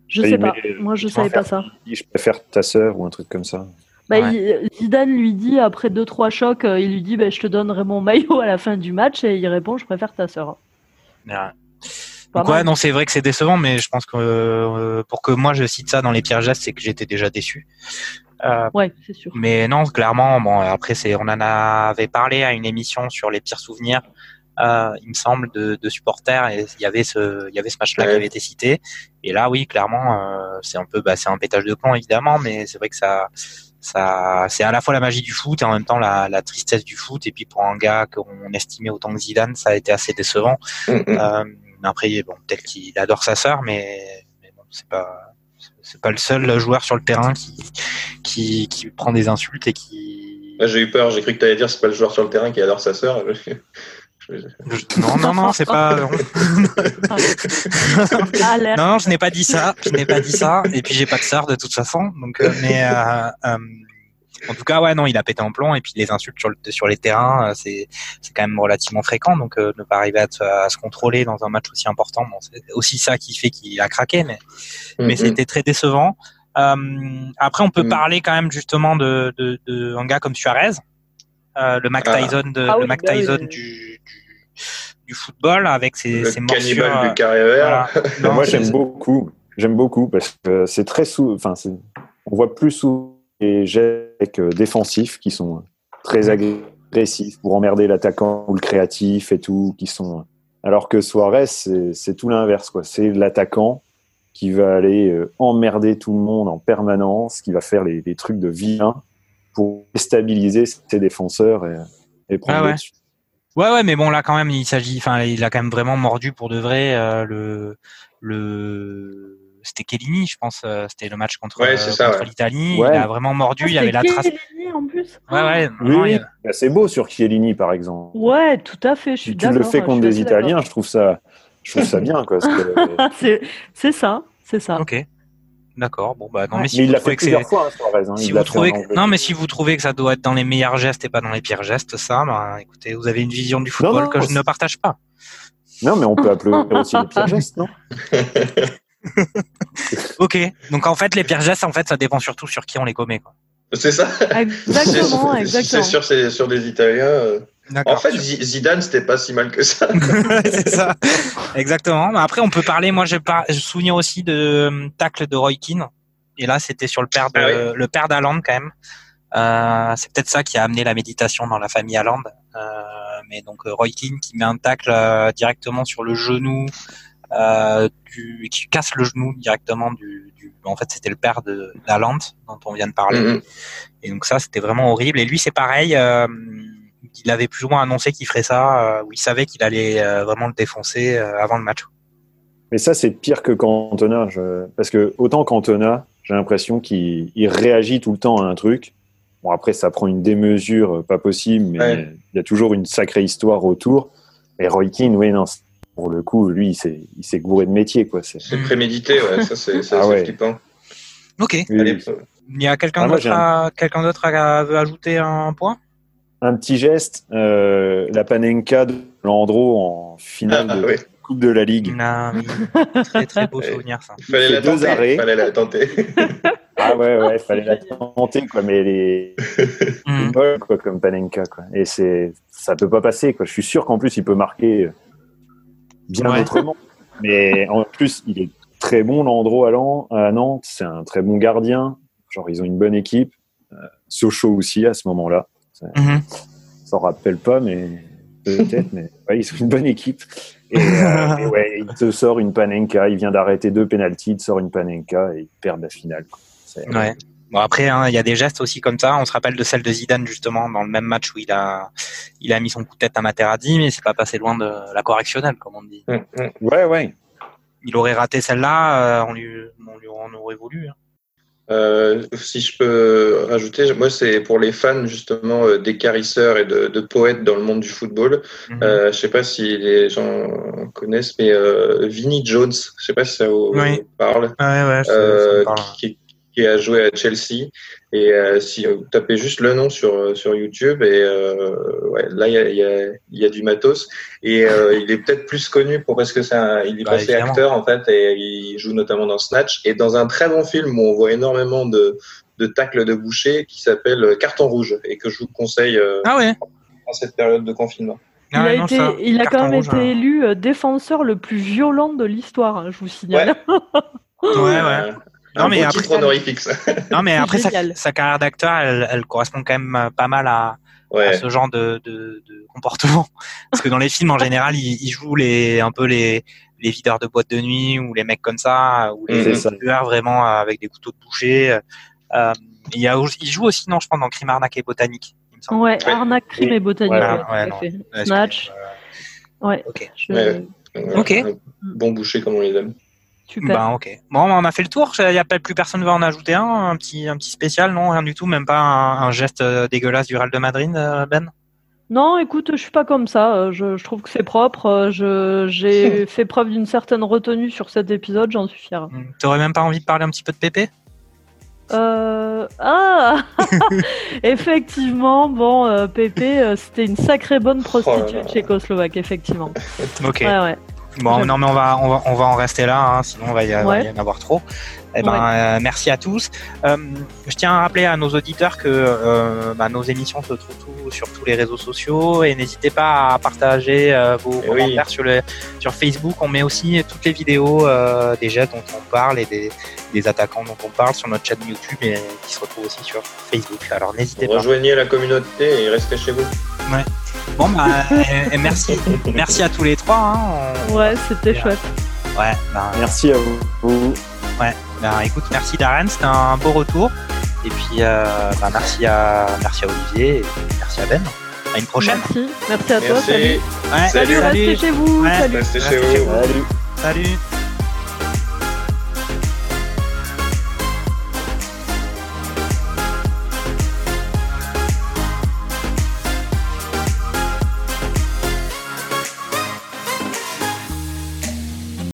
Je sais pas. Moi, je savais pas ça. Je préfère ta sœur ou un truc comme ça. Bah, ouais. Zidane lui dit, après deux, trois chocs, il lui dit, bah, je te donnerai mon maillot à la fin du match, et il répond, je préfère ta sœur. Ouais. Donc ouais, non, c'est vrai que c'est décevant, mais je pense que euh, pour que moi je cite ça dans les pires gestes, c'est que j'étais déjà déçu. Euh, ouais, c'est sûr. Mais non, clairement, bon, après c'est, on en avait parlé à une émission sur les pires souvenirs. Euh, il me semble de, de, supporters et il y avait ce, il y avait ce match-là ouais. qui avait été cité. Et là, oui, clairement, euh, c'est un peu, bah, c'est un pétage de plomb évidemment, mais c'est vrai que ça, ça, c'est à la fois la magie du foot et en même temps la, la tristesse du foot. Et puis pour un gars qu'on estimait autant que Zidane, ça a été assez décevant. Mm -hmm. Après, bon, peut-être qu'il adore sa sœur, mais, mais bon, c'est pas, c'est pas le seul joueur sur le terrain qui, qui, qui prend des insultes et qui. J'ai eu peur. J'ai cru que tu allais dire c'est pas le joueur sur le terrain qui adore sa sœur. Non, non, non, c'est pas. non, non, je n'ai pas dit ça. Je n'ai pas dit ça. Et puis j'ai pas de sœur de toute façon. Donc, euh, mais euh, euh, en tout cas, ouais, non, il a pété en plomb et puis les insultes sur, le, sur les terrains, c'est c'est quand même relativement fréquent. Donc euh, ne pas arriver à, à, se contrôler dans un match aussi important, bon, c'est aussi ça qui fait qu'il a craqué, mais mm -hmm. mais c'était très décevant. Euh, après, on peut mm -hmm. parler quand même justement de, de, de un gars comme Suarez, euh, le Mac Tyson, de, ah, le oui, Mac bah, Tyson oui. du, du, du football avec ses, le ses morsures. du carré vert. Voilà. non, moi, j'aime beaucoup. J'aime beaucoup parce que c'est très sous. Enfin, on voit plus souvent les gestes défensifs qui sont très agressifs pour emmerder l'attaquant ou le créatif et tout, qui sont. Alors que Suarez, c'est tout l'inverse, quoi. C'est l'attaquant qui va aller euh, emmerder tout le monde en permanence, qui va faire les, trucs de vilain pour stabiliser ses défenseurs et, prendre ah ouais. Ouais, ouais, mais bon, là, quand même, il s'agit, enfin, il a quand même vraiment mordu pour de vrai euh, le, le, c'était Kellini, je pense, euh, c'était le match contre, contre l'Italie. Il a vraiment mordu, ah, il y avait la trace. en plus. Ouais, ouais. Oui, bah, c'est beau sur Chiellini, par exemple. Ouais, tout à fait. Je suis tu le fais contre des Italiens, je trouve ça, je trouve ça bien, quoi. c'est ça, c'est ça. Ok. D'accord. Bon bah non mais si vous trouvez que c'est hein, si vous trouvez non mais si vous trouvez que ça doit être dans les meilleurs gestes et pas dans les pires gestes ça bah écoutez vous avez une vision du football que je ne partage pas. Non mais on peut applaudir aussi les pires gestes non? Ok. Donc en fait les pires gestes en fait ça dépend surtout sur qui on les commet quoi. C'est ça. Exactement exactement. C'est sur des Italiens. Euh, en fait, Zidane, c'était pas si mal que ça. c'est ça. Exactement. Après, on peut parler. Moi, je, par... je souviens aussi de euh, tacle de Roy Keane. Et là, c'était sur le père de ah le père d'Aland quand même. Euh, c'est peut-être ça qui a amené la méditation dans la famille Aland. Euh, mais donc Roy Keane qui met un tacle euh, directement sur le genou, euh, du, qui casse le genou directement du. du... En fait, c'était le père de d'Aland dont on vient de parler. Mm-hmm. Et donc ça, c'était vraiment horrible. Et lui, c'est pareil. Euh, il avait plus ou moins annoncé qu'il ferait ça, euh, où il savait qu'il allait euh, vraiment le défoncer avant le match. Mais ça, c'est pire que Cantona. Parce que autant Cantona, j'ai l'impression qu'il réagit tout le temps à un truc. Bon, après, ça prend une démesure pas possible, mais il y a toujours une sacrée histoire autour. Et Roy Keane, oui, non, pour le coup, lui, il s'est gouré de métier. C'est prémédité, ouais, ça c'est ah ouais. flippant. Ok. Il y a quelqu'un ah, d'autre à, veut ajouter un point? Un petit geste, euh, la Panenka de Landreau en finale ah, de Coupe de la Ligue. Non, très très beau souvenir ça. Il fallait la tenter. Arrêts. Fallait la tenter. ah ouais ouais, il fallait la tenter quoi, mais elle est, mm. quoi comme Panenka quoi. Et c'est ça peut pas passer quoi. Je suis sûr qu'en plus il peut marquer bien autrement. Mais en plus il est très bon Landreau à Nantes, c'est un très bon gardien. Genre ils ont une bonne équipe. Euh, Sochaux aussi à ce moment-là. Ça mhm. s'en rappelle pas, mais peut-être, mais ils sont une bonne équipe. Et, euh, ouais, il te sort une Panenka, il vient d'arrêter deux pénalties, il te sort une Panenka et il perd la finale. Ouais. Bon après, hein, il y a des gestes aussi comme ça. On se rappelle de celle de Zidane justement dans le même match où il a, il a mis son coup de tête à Materazzi, mais c'est pas passé loin de la correctionnelle, comme on dit. Mm, mm. Ouais, ouais. Il aurait raté celle-là, euh, on lui, on lui on aurait voulu. Hein. Euh, si je peux rajouter, moi c'est pour les fans justement euh, des carisseurs et de, de, poètes dans le monde du football. Mhm. Euh, je sais pas si les gens connaissent, mais euh, Vinnie Jones, je sais pas si ça vous, parle, ouais, ouais, euh, qui, qui, a joué à Chelsea et euh, si vous tapez juste le nom sur, euh, sur YouTube, et euh, ouais, là, il y a, y, a, y a, du matos. Et euh, il est peut-être plus connu pour parce que c'est il est bah, passé acteur, en fait, et il joue notamment dans Snatch. Et dans un très bon film où on voit énormément de, de tacles de boucher qui s'appelle Carton Rouge, et que je vous conseille ah ouais. en cette période de confinement. Il a, été, il a quand même été hein. élu défenseur le plus violent de l'histoire, hein, je vous signale. Ouais, ouais. ouais. Non, mais après, non, mais après, sa, carrière d'acteur, elle, elle, correspond quand même euh, pas mal à, à ce genre de, de, de, comportement. Parce que dans les films, en général, il, il joue les, un peu les, les videurs de boîte de nuit ou les mecs comme ça, ou les tueurs vraiment avec des couteaux de boucher. Euh, il, y a, il joue aussi, non, je pense, dans Crime, Arnaque et Botanique. Il me semble. Ouais, Arnaque, Crime et Botanique. Ouais, ouais, Snatch. Ouais. Ok. Je... ok. Bon boucher comme on les aime. Bah, ok. Bon, on a fait le tour. Il n'y a pas plus personne va en ajouter un, un petit, un petit spécial, non, rien du tout, même pas un, geste euh, dégueulasse du Real de Madrid, euh, Ben? Non, écoute, je suis pas comme ça. Euh, je, je trouve que c'est propre. Je, j'ai fait preuve d'une certaine retenue sur cet épisode. J'en suis fier. Hmm. T'aurais même pas envie de parler un petit peu de Pépé? Euh... Ah Effectivement, bon, euh, Pépé, c'était une sacrée bonne prostituée oh tchécoslovaque, effectivement. ok. Ouais, ouais. Bon, non, mais on va, on va, on va en rester là, hein, sinon on va y, en avoir trop. Eh ben, euh, merci à tous. Euh, je tiens à rappeler à nos auditeurs que euh, bah, nos émissions se trouvent sur tous les réseaux sociaux et n'hésitez pas à partager vos eh commentaires sur, le, sur Facebook. On met aussi toutes les vidéos des jets dont on parle et des, des, attaquants dont on parle sur notre chaîne YouTube et qui se retrouvent aussi sur Facebook. Alors n'hésitez pas. Rejoignez la communauté et restez chez vous. Ouais. Bon, bah, et, merci, merci à tous les trois. Hein. Ouais, c'était chouette. Ouais, bah, merci à vous. Ouais, bah, écoute, merci Darren, c'était un beau retour. Et puis, euh, bah, merci, à, merci à Olivier et merci à Ben. À une prochaine. Merci, merci à toi. Salut. salut. Restez chez vous. Restez chez vous. Salut. Salut.